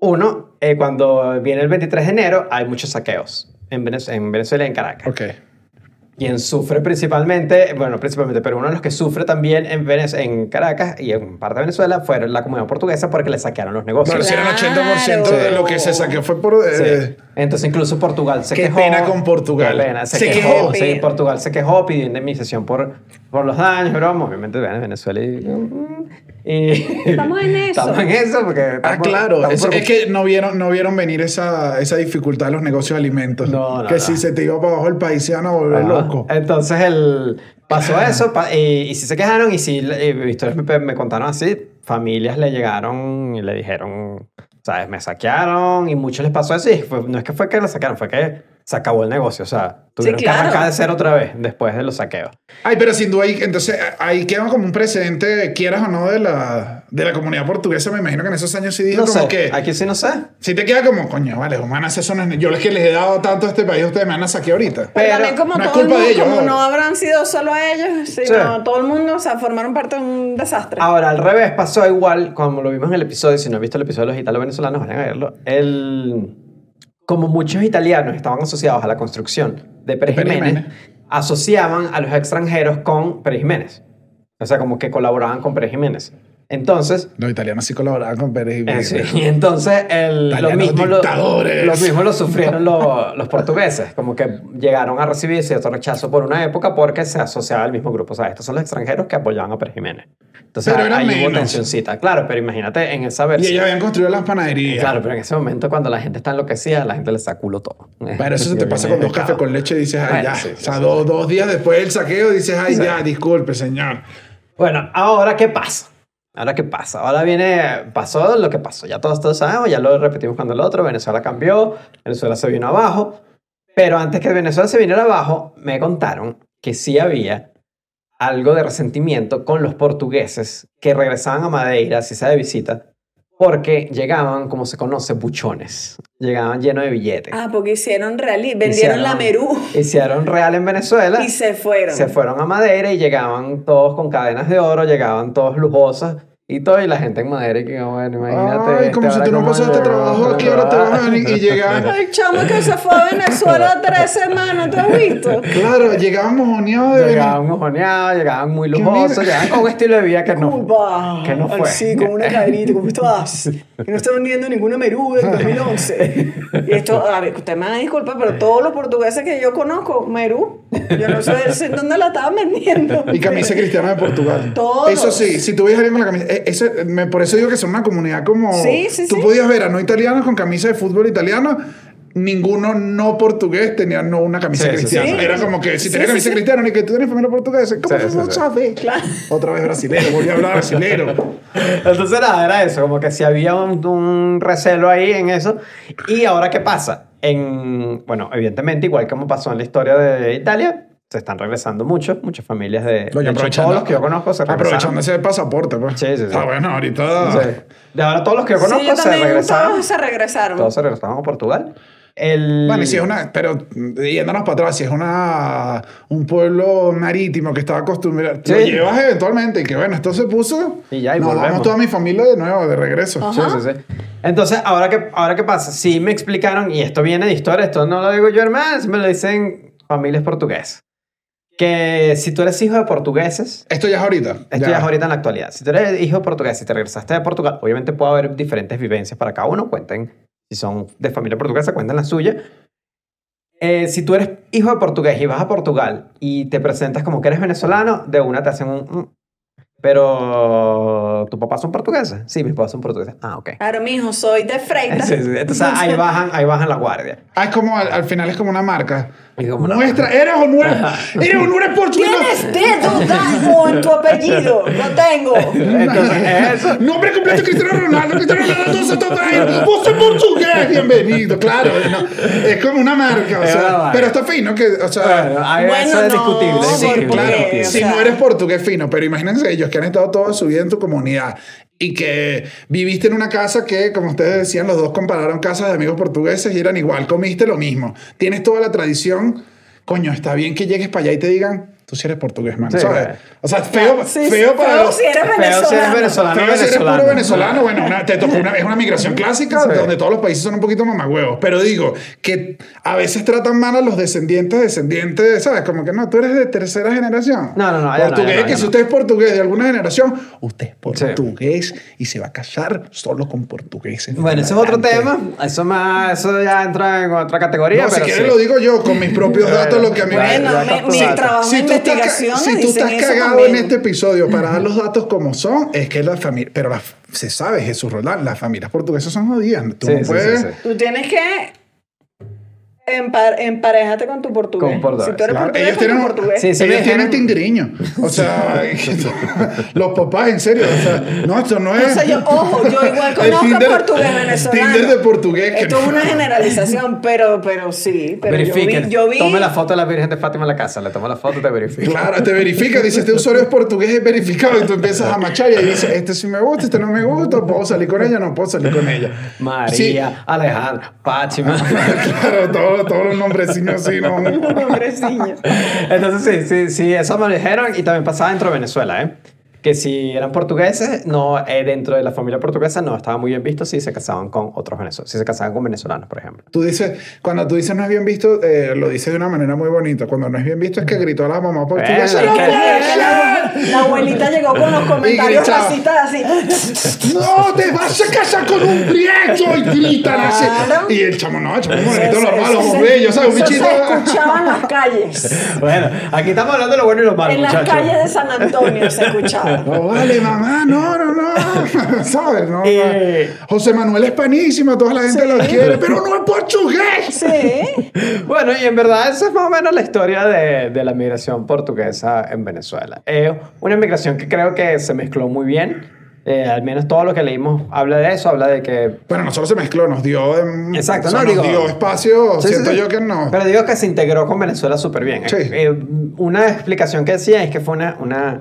Speaker 4: Uno, eh, cuando viene el 23 de enero, hay muchos saqueos en, Venez- en Venezuela y en Caracas.
Speaker 1: Ok.
Speaker 4: Quien sufre principalmente, bueno, principalmente, pero uno de los que sufre también en, Venez- en Caracas y en parte de Venezuela fue la comunidad portuguesa porque le saquearon los negocios.
Speaker 1: Bueno, si era el 80%
Speaker 3: Claro.
Speaker 1: de lo que se saqueó fue por...
Speaker 4: Sí. Entonces incluso Portugal se
Speaker 1: Qué
Speaker 4: quejó.
Speaker 1: pena con Portugal.
Speaker 4: Qué pena, se,
Speaker 1: Se
Speaker 4: quejó.
Speaker 1: quejó.
Speaker 4: Sí, Portugal se quejó, pidió indemnización por, por los daños, pero obviamente bueno, Venezuela y, y-
Speaker 3: Estamos en eso.
Speaker 4: Estamos en eso porque...
Speaker 1: Ah,
Speaker 4: estamos-
Speaker 1: claro.
Speaker 4: estamos
Speaker 1: Es,
Speaker 4: por-
Speaker 1: es que no vieron, no vieron venir esa, esa dificultad de los negocios de alimentos.
Speaker 4: No, no,
Speaker 1: que
Speaker 4: no.
Speaker 1: si se te iba para abajo el país se iban a volver
Speaker 4: Ajá.
Speaker 1: loco.
Speaker 4: Entonces el, pasó eso pa- y, y sí se quejaron y sí eh, historias me, me contaron así, familias le llegaron y le dijeron, sabes, me saquearon y muchos les pasó y fue- no es que fue que lo saquearon, fue que se acabó el negocio, o sea, tuvieron
Speaker 3: claro.
Speaker 4: que arrancar de cero otra vez después de los saqueos.
Speaker 1: Ay, pero sin duda ahí, entonces ahí queda como un precedente, quieras o no, de la, de la comunidad portuguesa. Me imagino que en esos años sí dijo
Speaker 4: No
Speaker 1: como
Speaker 4: sé,
Speaker 1: que...
Speaker 4: aquí sí no sé.
Speaker 1: Si te queda como, coño, vale, humanas, eso no es... Yo les que les he dado tanto a este país, ustedes me van a saquear ahorita.
Speaker 3: Pero
Speaker 4: Pero
Speaker 3: también como
Speaker 1: no es
Speaker 3: todo el
Speaker 1: culpa
Speaker 3: mundo,
Speaker 1: de ellos,
Speaker 3: como
Speaker 1: ¿no?
Speaker 3: habrán sido solo a ellos, sino
Speaker 4: Sí.
Speaker 3: Todo el mundo, o sea, formaron parte de un desastre.
Speaker 4: Ahora, al revés, pasó igual, como lo vimos en el episodio, si no han visto el episodio de los italo-venezolanos, vayan a verlo. El, como muchos italianos estaban asociados a la construcción de Pérez
Speaker 1: Pérez
Speaker 4: Jiménez,
Speaker 1: Jiménez.
Speaker 4: asociaban a los extranjeros con Pérez Jiménez. O sea, como que colaboraban con Pérez Jiménez. Entonces,
Speaker 1: Los italianos sí colaboraban con Pérez y
Speaker 4: eh, sí, y entonces el, lo,
Speaker 1: Italianos
Speaker 4: mismo lo,
Speaker 1: dictadores.
Speaker 4: lo mismo lo sufrieron lo- los portugueses, como que llegaron a recibir cierto rechazo por una época porque se asociaba al mismo grupo. O sea, estos son los extranjeros que apoyaban a Pérez Jiménez. Entonces
Speaker 1: Pero eran
Speaker 4: ahí hubo tensioncita. Claro, pero imagínate en esa
Speaker 1: Y
Speaker 4: versión.
Speaker 1: ellos habían construido las panaderías.
Speaker 4: Claro, pero en ese momento cuando la gente está enloquecida, la gente le saculo todo.
Speaker 1: Pero eso se te pasa con dos cafés con leche y dices, ay,
Speaker 4: Bueno,
Speaker 1: ya.
Speaker 4: sí,
Speaker 1: o sea,
Speaker 4: sí,
Speaker 1: dos, dos días después del saqueo dices, ay, ya, disculpe, señor.
Speaker 4: Bueno, ahora qué pasa. Ahora qué pasa. Ahora viene, pasó lo que pasó. Ya todos, todos sabemos, ya lo repetimos cuando el otro. Venezuela cambió, Venezuela se vino abajo. Pero antes que Venezuela se viniera abajo, me contaron que sí había algo de resentimiento con los portugueses que regresaban a Madeira, si sea de visita, porque llegaban, como se conoce, buchones. Llegaban llenos de billetes.
Speaker 3: Ah, porque hicieron real, vendieron la Merú
Speaker 4: Hicieron real en Venezuela.
Speaker 3: y se fueron.
Speaker 4: Se fueron a Madeira y llegaban todos con cadenas de oro, llegaban todos lujosos y todo, y la gente en Madeira, y que bueno, imagínate.
Speaker 1: Ay,
Speaker 4: este,
Speaker 1: como si tú no pasaste trabajo aquí, ahora te vas a venir y llegan.
Speaker 3: El chamo que se fue a Venezuela tres semanas, ¿tú has visto?
Speaker 1: Claro, llegaban mojoneados de
Speaker 4: Llegaban mojoneados, llegaban muy lujosos, llegaban con un estilo de vida que no.
Speaker 3: Cuba.
Speaker 4: Que no fue.
Speaker 3: Sí, con una cadenita, ¿cómo estás? Que no está vendiendo ninguna Merú del 2011. Y esto, a ver, usted me va a disculpar, pero todos los portugueses que yo conozco, Merú, yo no sé dónde la estaban vendiendo.
Speaker 1: Y camisa cristiana de Portugal.
Speaker 3: Todos.
Speaker 1: Eso sí, si tú ves a alguien con la camisa. Eh, eso, me- por eso digo que son una comunidad como.
Speaker 3: Sí, sí,
Speaker 1: Tú
Speaker 3: sí.
Speaker 1: podías ver a no italianos con camisa de fútbol italiano. Ninguno no portugués tenía no una camisa
Speaker 4: Sí,
Speaker 1: cristiana.
Speaker 3: sí.
Speaker 1: Era como que si
Speaker 3: sí,
Speaker 1: camisa
Speaker 3: sí.
Speaker 1: cristiana ni que tú tienes familia portuguesa. ¿Cómo
Speaker 4: Sí,
Speaker 1: se
Speaker 4: sí, sí.
Speaker 1: sabe?
Speaker 3: Claro.
Speaker 1: Otra vez brasilero, volví a hablar brasilero.
Speaker 4: Entonces nada, era eso, como que si había un, un recelo ahí en eso. Y ahora, ¿qué pasa? En, bueno, evidentemente, igual como pasó en la historia de Italia, se están regresando muchos, muchas familias de,
Speaker 1: Coño,
Speaker 4: de hecho,
Speaker 1: aprovechando-
Speaker 4: todos los que yo conozco se regresaron.
Speaker 1: Aprovechando ese pasaporte, pues.
Speaker 4: Sí, sí, sí.
Speaker 1: Ah, bueno, ahorita.
Speaker 4: Sí. De ahora todos los que yo conozco
Speaker 3: sí, yo
Speaker 4: se regresaron.
Speaker 3: todos se regresaron.
Speaker 4: Todos se regresaron a Portugal. El...
Speaker 1: Bueno, y si es una, pero yéndonos para atrás, si es una, un pueblo marítimo que estaba acostumbrado,
Speaker 4: Sí.
Speaker 1: lo llevas eventualmente y que bueno, esto se puso.
Speaker 4: Y ya, y
Speaker 1: nos
Speaker 4: volvemos.
Speaker 1: vamos toda mi familia de nuevo, de regreso.
Speaker 4: Sí, sí, sí. Entonces, ahora qué, ahora qué pasa, sí me explicaron, y esto viene de historia, esto no lo digo yo, hermano, me lo dicen familias portuguesas. Que si tú eres hijo de portugueses,
Speaker 1: Esto ya es ahorita.
Speaker 4: esto ya es ahorita en la actualidad, si tú eres hijo de portugués y te regresaste de Portugal, obviamente puede haber diferentes vivencias para cada uno, cuenten, si son de familia portuguesa, cuenten la suya. Eh, si tú eres hijo de portugués y vas a Portugal y te presentas como que eres venezolano, de una te hacen un... "Mm". Pero, ¿tu papá son portugueses? Sí, mis papás son portugueses. Ah, ok.
Speaker 3: Claro, mijo, soy de Freitas.
Speaker 4: Sí, sí. Entonces ahí bajan, ahí bajan la guardia.
Speaker 1: Ah, es como al, al final es como una marca. Muestra, ¿eres o no eres? ¿Eres o no eres portugués?
Speaker 3: ¿Tienes dedo Dalmo en tu apellido? Lo tengo.
Speaker 4: Entonces.
Speaker 1: Nombre completo Cristiano Ronaldo, Cristiano Ronaldo se toca ahí. Vos sos portugués, bienvenido, claro. no, es como una marca, o sea, pero está fino que, o sea,
Speaker 4: Bueno, eso es
Speaker 3: no,
Speaker 4: discutible. es
Speaker 3: sí,
Speaker 1: claro, si
Speaker 3: sea-
Speaker 1: no eres portugués fino, pero imagínense ellos que han estado toda su vida en tu comunidad y que viviste en una casa que, como ustedes decían, los dos compararon casas de amigos portugueses y eran igual, comiste lo mismo, tienes toda la tradición, coño, está bien que llegues para allá y te digan, tú sí eres portugués, man,
Speaker 4: Sí,
Speaker 1: ¿sabes?
Speaker 4: güey.
Speaker 1: O sea, feo,
Speaker 3: Sí,
Speaker 1: feo
Speaker 3: sí,
Speaker 1: para
Speaker 3: feo
Speaker 1: los...
Speaker 3: si eres
Speaker 4: Feo si eres
Speaker 3: venezolano.
Speaker 4: venezolano.
Speaker 1: Pero si eres puro
Speaker 4: venezolano.
Speaker 1: venezolano, bueno, una- te tocó una, es una migración clásica
Speaker 4: Sí.
Speaker 1: donde todos los países son un poquito mamagüevos. Pero digo que a veces tratan mal a los descendientes, descendientes, ¿sabes? Como que no, tú eres de tercera generación.
Speaker 4: No, no, no,
Speaker 1: Portugués,
Speaker 4: no,
Speaker 1: que si usted es portugués de alguna generación, usted es
Speaker 4: Sí.
Speaker 1: portugués y se va a casar solo con portugueses.
Speaker 4: Bueno, ese es otro tema. Eso, más, eso ya entra en otra categoría.
Speaker 1: No, si
Speaker 4: pero
Speaker 1: quieres
Speaker 4: sí.
Speaker 1: lo digo yo con mis propios datos, lo que a mí
Speaker 3: Bueno,
Speaker 1: me...
Speaker 3: mi,
Speaker 4: datos
Speaker 3: mi trabajo
Speaker 1: Si tú, estás, si tú cagado
Speaker 3: también.
Speaker 1: en este episodio para dar los datos como son, es que la familia, pero la- se sabe, Jesús Roland, las familias portuguesas son jodidas. Tú
Speaker 4: Sí,
Speaker 1: no
Speaker 4: sí,
Speaker 1: puedes...
Speaker 4: sí, sí.
Speaker 3: Tú tienes que empar emparejate con tu portugués.
Speaker 4: Con portugués,
Speaker 3: Si tú eres
Speaker 4: claro.
Speaker 3: portugués,
Speaker 1: Ellos tienen,
Speaker 3: tu portugués.
Speaker 4: Sí, sí.
Speaker 1: ellos tienen tindiriño. O sea, los papás, en serio. O sea, no, esto no es.
Speaker 3: O sea, yo, ojo, yo igual conozco
Speaker 1: Tinder-
Speaker 3: portugués venezolano.
Speaker 1: Tinder de portugués. que
Speaker 3: Esto es una generalización, pero, pero sí. Pero yo vi, yo vi
Speaker 4: Tome la foto de la Virgen de Fátima en la casa. Le tomo la foto y te verifica.
Speaker 1: Claro, te verifica, dice, este usuario es portugués, es verificado, y tú empiezas a machar y dices, este sí me gusta, este no me gusta, puedo salir con ella, no puedo salir con ella.
Speaker 4: María,
Speaker 1: Sí,
Speaker 4: Alejandra, Fátima.
Speaker 1: claro, todos, todos los nombrecitos así, ¿no?
Speaker 3: Hombrecillo.
Speaker 4: Entonces, sí, sí, sí, eso me lo dijeron y también pasaba dentro de Venezuela, ¿eh? Que si eran portugueses, no, eh, dentro de la familia portuguesa no estaba muy bien visto si se casaban con otros venezolanos, si se casaban con venezolanos, por ejemplo.
Speaker 1: Tú dices, cuando tú dices no es bien visto, eh, lo dices de una manera muy bonita. Cuando no es bien visto es que gritó a la mamá portuguesa.
Speaker 4: Bueno,
Speaker 1: ¡No
Speaker 4: que-
Speaker 1: puede
Speaker 3: Que la, la abuelita llegó con los comentarios racistas así.
Speaker 1: ¡No, te vas a casar con un prieto! Y gritan así. Y el chamo, no, el chamo
Speaker 3: Eso-
Speaker 1: bonito, normal,
Speaker 3: se-
Speaker 1: bellos, ¿sabes? Un bichito.
Speaker 3: se escuchaba en las calles.
Speaker 4: Bueno, aquí estamos hablando de lo bueno y lo malo,
Speaker 3: En las
Speaker 4: muchachos.
Speaker 3: calles de San Antonio se escuchaba.
Speaker 1: No vale, mamá, no, no, no. ¿Sabes? No.
Speaker 4: Eh.
Speaker 1: José Manuel es panísimo, toda la gente lo quiere, pero no es portugués.
Speaker 3: Sí.
Speaker 4: Bueno, y en verdad esa es más o menos la historia de, de la migración portuguesa en Venezuela. Es una migración que creo que se mezcló muy bien. Eh, al menos todo lo que leímos habla de eso, habla de que...
Speaker 1: Bueno, no solo se mezcló, nos dio, em,
Speaker 4: Exacto,
Speaker 1: o sea,
Speaker 4: no,
Speaker 1: nos
Speaker 4: digo-
Speaker 1: dio espacio,
Speaker 4: Sí, sí,
Speaker 1: siento
Speaker 4: sí.
Speaker 1: yo que no.
Speaker 4: Pero digo que se integró con Venezuela súper bien.
Speaker 1: Sí.
Speaker 4: Eh, una explicación que decía es que fue una, una,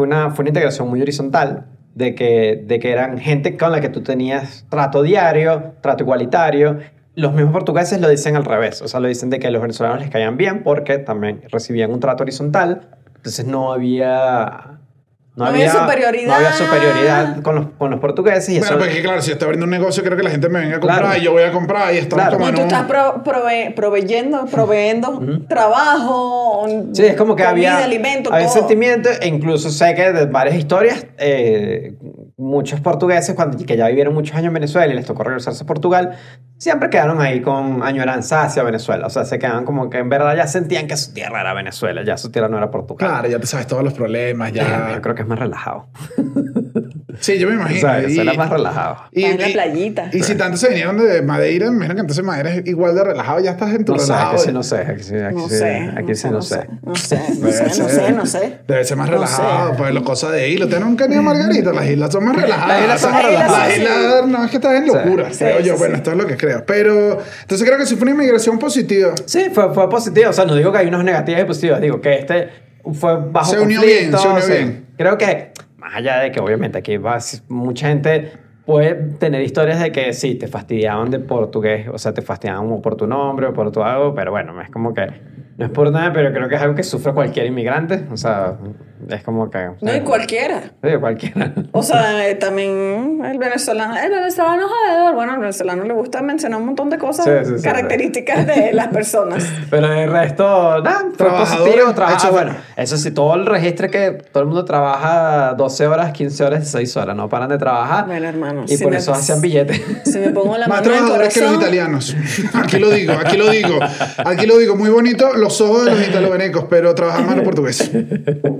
Speaker 4: fue una, fue una integración muy horizontal, de que, de que eran gente con la que tú tenías trato diario, trato igualitario. Los mismos portugueses lo dicen al revés, o sea, lo dicen de que los venezolanos les caían bien porque también recibían un trato horizontal, entonces no había...
Speaker 3: No había superioridad.
Speaker 4: No había superioridad con los, con los portugueses y
Speaker 1: Bueno,
Speaker 4: eso...
Speaker 1: porque claro, si yo estoy abriendo un negocio, creo que la gente me venga a comprar
Speaker 4: Claro.
Speaker 1: y yo voy a comprar y estamos
Speaker 4: Claro.
Speaker 1: como
Speaker 3: No, tú estás pro- prove- proveyendo, proveyendo trabajo,
Speaker 4: Sí, es como que
Speaker 3: comida,
Speaker 4: había,
Speaker 3: alimento,
Speaker 4: había
Speaker 3: todo.
Speaker 4: sentimiento, e incluso sé que de varias historias, eh, muchos portugueses cuando, que ya vivieron muchos años en Venezuela y les tocó regresarse a Portugal, siempre quedaron ahí con añoranza hacia Venezuela. O sea, se quedaban como que en verdad ya sentían que su tierra era Venezuela, ya su tierra no era Portugal.
Speaker 1: Claro, ya te sabes todos los problemas, ya.
Speaker 4: Yo creo que es más relajado.
Speaker 1: Sí, yo me
Speaker 4: O
Speaker 1: imagino.
Speaker 4: sea,
Speaker 1: y-
Speaker 4: es más relajado.
Speaker 3: Estás en la playita.
Speaker 1: Y si tanto se vinieron de Madeira, me imagino que entonces Madeira es igual de relajado, ya estás en tu
Speaker 4: No sé,
Speaker 1: relajado.
Speaker 4: aquí sí no sé. Aquí sí, aquí
Speaker 3: No
Speaker 4: sí,
Speaker 3: sé.
Speaker 4: aquí sí no sé.
Speaker 3: No sé, no sé, no
Speaker 1: ser-
Speaker 3: sé, no sé.
Speaker 1: Debe ser más
Speaker 3: No
Speaker 1: relajado,
Speaker 3: sé.
Speaker 1: pues las cosas de isla. Ustedes nunca han ido a Margarita, las islas son más relajadas.
Speaker 4: Las islas son
Speaker 1: O
Speaker 4: más relajadas.
Speaker 1: Las islas, no, es que estás en locura,
Speaker 3: Sí,
Speaker 1: creo
Speaker 3: sí,
Speaker 1: yo.
Speaker 3: sí.
Speaker 1: Bueno, esto es lo que creo. Pero, entonces creo que sí fue una inmigración positiva.
Speaker 4: Sí, fue, fue positivo. O sea, no digo que hay unas negativas y positivas. Digo que este fue bajo
Speaker 1: Se unió
Speaker 4: conflicto.
Speaker 1: bien, se unió bien.
Speaker 4: Creo que, más allá de que obviamente aquí va, mucha gente puede tener historias de que sí, te fastidiaban de portugués. O sea, te fastidiaban por tu nombre o por tu algo. Pero bueno, es como que... No es por nada, pero creo que es algo que sufre cualquier inmigrante. O sea, es como que...
Speaker 3: No, y cualquiera.
Speaker 4: Sí, cualquiera.
Speaker 3: O sea, eh, también el venezolano, el venezolano jodedor. Bueno, al venezolano le gusta mencionar un montón de cosas
Speaker 4: Sí, sí, sí,
Speaker 3: características de las personas.
Speaker 4: Pero el resto, nada, positivo. Trabaja,
Speaker 1: hecho-
Speaker 4: bueno, eso sí, todo el registro es que todo el mundo trabaja 12 horas, 15 horas, 16 horas, no paran de trabajar.
Speaker 3: Bueno, hermano,
Speaker 4: Y
Speaker 3: si
Speaker 4: por
Speaker 3: me-
Speaker 4: eso hacían billetes.
Speaker 3: Si me pongo la
Speaker 1: Más
Speaker 3: mano
Speaker 1: trabajadores que los italianos. Aquí lo digo, aquí lo digo. Aquí lo digo. Muy bonito los ojos de los italovenecos, pero trabajan más los portugueses.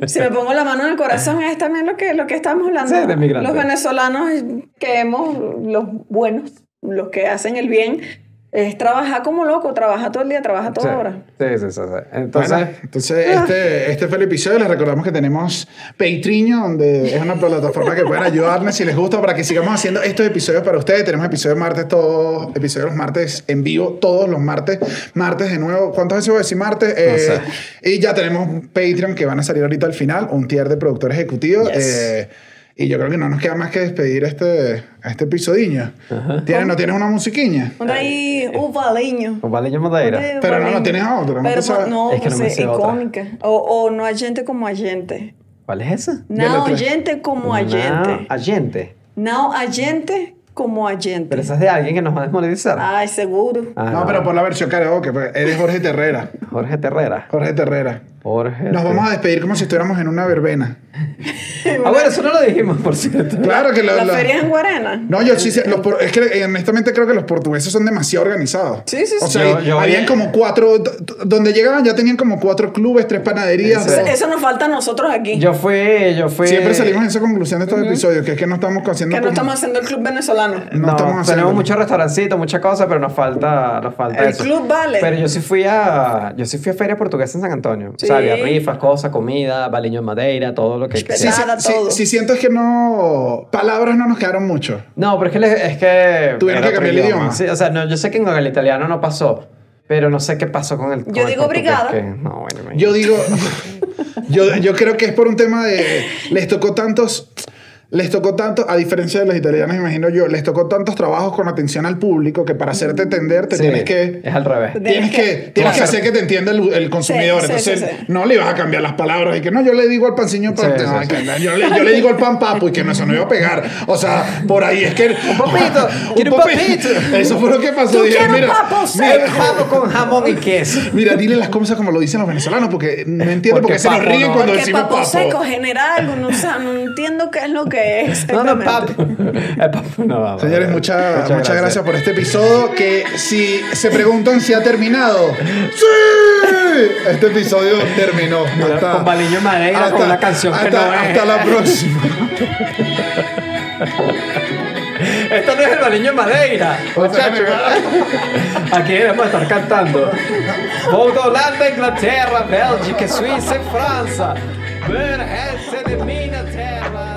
Speaker 3: si me pongo la mano en el corazón, es también lo que, lo que estamos hablando.
Speaker 4: Sí, de migrantes.
Speaker 3: los venezolanos que hemos, los buenos, los que hacen el bien, es trabajar como loco, trabaja todo el día, trabaja toda
Speaker 4: Sí,
Speaker 3: hora.
Speaker 4: sí, sí, sí, sí. Entonces,
Speaker 1: Bueno, entonces este, este fue el episodio. Les recordamos que tenemos Patreon, donde es una plataforma que pueden ayudarnos si les gusta para que sigamos haciendo estos episodios para ustedes. Tenemos episodios martes, todos, episodios los martes en vivo, todos los martes. Martes de nuevo. ¿Cuántas veces voy a decir martes? Eh,
Speaker 4: sé.
Speaker 1: Y ya tenemos Patreon que van a salir ahorita al final, un tier de productor ejecutivo.
Speaker 4: Yes.
Speaker 1: Eh, y yo creo que no nos queda más que despedir este, a este episodiño. ¿Tienes, ¿No tienes una musiquiña?
Speaker 3: Ponte ahí un valiño.
Speaker 4: con Valeño Madeira.
Speaker 1: Pero no, no tienes otra, no
Speaker 3: Pero
Speaker 1: sabes.
Speaker 3: no,
Speaker 4: Es que no me sé otra.
Speaker 3: icónica. O, o no agente como agente.
Speaker 4: ¿Cuál es esa?
Speaker 3: No
Speaker 1: letra.
Speaker 3: agente como agente.
Speaker 4: No, agente.
Speaker 3: No agente como agente.
Speaker 4: Pero esa es de alguien que nos va a desmonetizar.
Speaker 3: Ay, seguro.
Speaker 4: Ah,
Speaker 1: no, pero por la versión karaoke. pues, Eres Jorge Terrera.
Speaker 4: Jorge Terrera.
Speaker 1: Jorge Terrera.
Speaker 4: Jorge.
Speaker 1: Nos vamos a despedir como si estuviéramos en una verbena.
Speaker 4: Ah, bueno, eso no lo dijimos, por cierto.
Speaker 1: Claro que lo-
Speaker 3: La
Speaker 1: lo-
Speaker 3: feria en Guarena.
Speaker 1: No, yo sí sé. los por- es que honestamente creo que los portugueses son demasiado organizados.
Speaker 3: Sí, sí,
Speaker 1: O
Speaker 3: sí.
Speaker 1: sea,
Speaker 4: Yo- yo
Speaker 1: habían
Speaker 4: vi-
Speaker 1: como cuatro. Donde llegaban ya tenían como cuatro clubes, tres panaderías.
Speaker 3: Eso nos falta a nosotros aquí.
Speaker 4: Yo fui, yo fui.
Speaker 1: Siempre salimos en esa conclusión de estos episodios, que es que no estamos haciendo.
Speaker 3: que no
Speaker 1: como-
Speaker 3: estamos haciendo el club venezolano.
Speaker 1: No,
Speaker 4: No,
Speaker 1: estamos haciendo.
Speaker 4: tenemos muchos restaurancitos, muchas cosas, pero nos falta, nos falta
Speaker 3: El
Speaker 4: eso.
Speaker 3: club vale.
Speaker 4: Pero yo sí fui a, yo sí fui a feria portuguesa en San Antonio.
Speaker 3: Sí.
Speaker 4: Sea, había rifas, cosas, comida, baliño en madeira, todo lo que.
Speaker 1: Sí, sí,
Speaker 3: Nada,
Speaker 1: sí,
Speaker 3: todo.
Speaker 1: sí siento es que no. Palabras no nos quedaron mucho.
Speaker 4: No, pero es que, le- es que
Speaker 1: Tuvieron
Speaker 4: era
Speaker 1: que
Speaker 4: otro
Speaker 1: cambiar el idioma.
Speaker 4: Sí, o sea, no, yo sé que con el italiano no pasó, pero no sé qué pasó con el. con
Speaker 3: Yo
Speaker 4: el
Speaker 3: digo
Speaker 4: portugués,
Speaker 3: brigada.
Speaker 4: que- no, bueno, me-
Speaker 1: Yo digo, yo, yo creo que es por un tema de, les tocó tantos, les tocó tanto, a diferencia de los italianos, imagino yo, les tocó tantos trabajos con atención al público que para hacerte entender te
Speaker 4: Sí,
Speaker 1: tienes que...
Speaker 4: Es al revés.
Speaker 1: Tienes que, tienes que hacer que te entienda el, el consumidor.
Speaker 3: Sí, sí,
Speaker 1: Entonces,
Speaker 3: sí, sí.
Speaker 1: no le vas a cambiar las palabras y que no, yo le digo al panciño pan,
Speaker 4: Sí,
Speaker 1: no, que yo, le, yo le digo al pan papo y que no, eso no iba a pegar. O sea, por ahí es que. Un
Speaker 4: papito, quiero un papito.
Speaker 1: Eso fue lo que pasó. Dije, mira,
Speaker 3: papo
Speaker 1: mira,
Speaker 4: pavo con jamón y queso.
Speaker 1: mira, dile las cosas como lo dicen los venezolanos, porque no entiendo por
Speaker 4: Porque
Speaker 1: qué se nos ríen
Speaker 4: no.
Speaker 1: cuando
Speaker 3: Porque
Speaker 1: decimos
Speaker 3: papo
Speaker 1: papo.
Speaker 3: seco genera algo, no, o sea, no entiendo qué es lo que
Speaker 4: No, no, va.
Speaker 1: Señores, muchas muchas gracias. por este episodio. Que si se preguntan si ha terminado, ¡sí! Este episodio terminó.
Speaker 4: Con Baliño Madeira, con una canción que
Speaker 1: hasta,
Speaker 4: no es.
Speaker 1: Hasta la próxima.
Speaker 4: Esto no es el Baliño Madeira, muchachos. Aquí debemos estar cantando. Da Holanda, Inglaterra, Bélgica, Suíça e França. Ver essa de minha terra.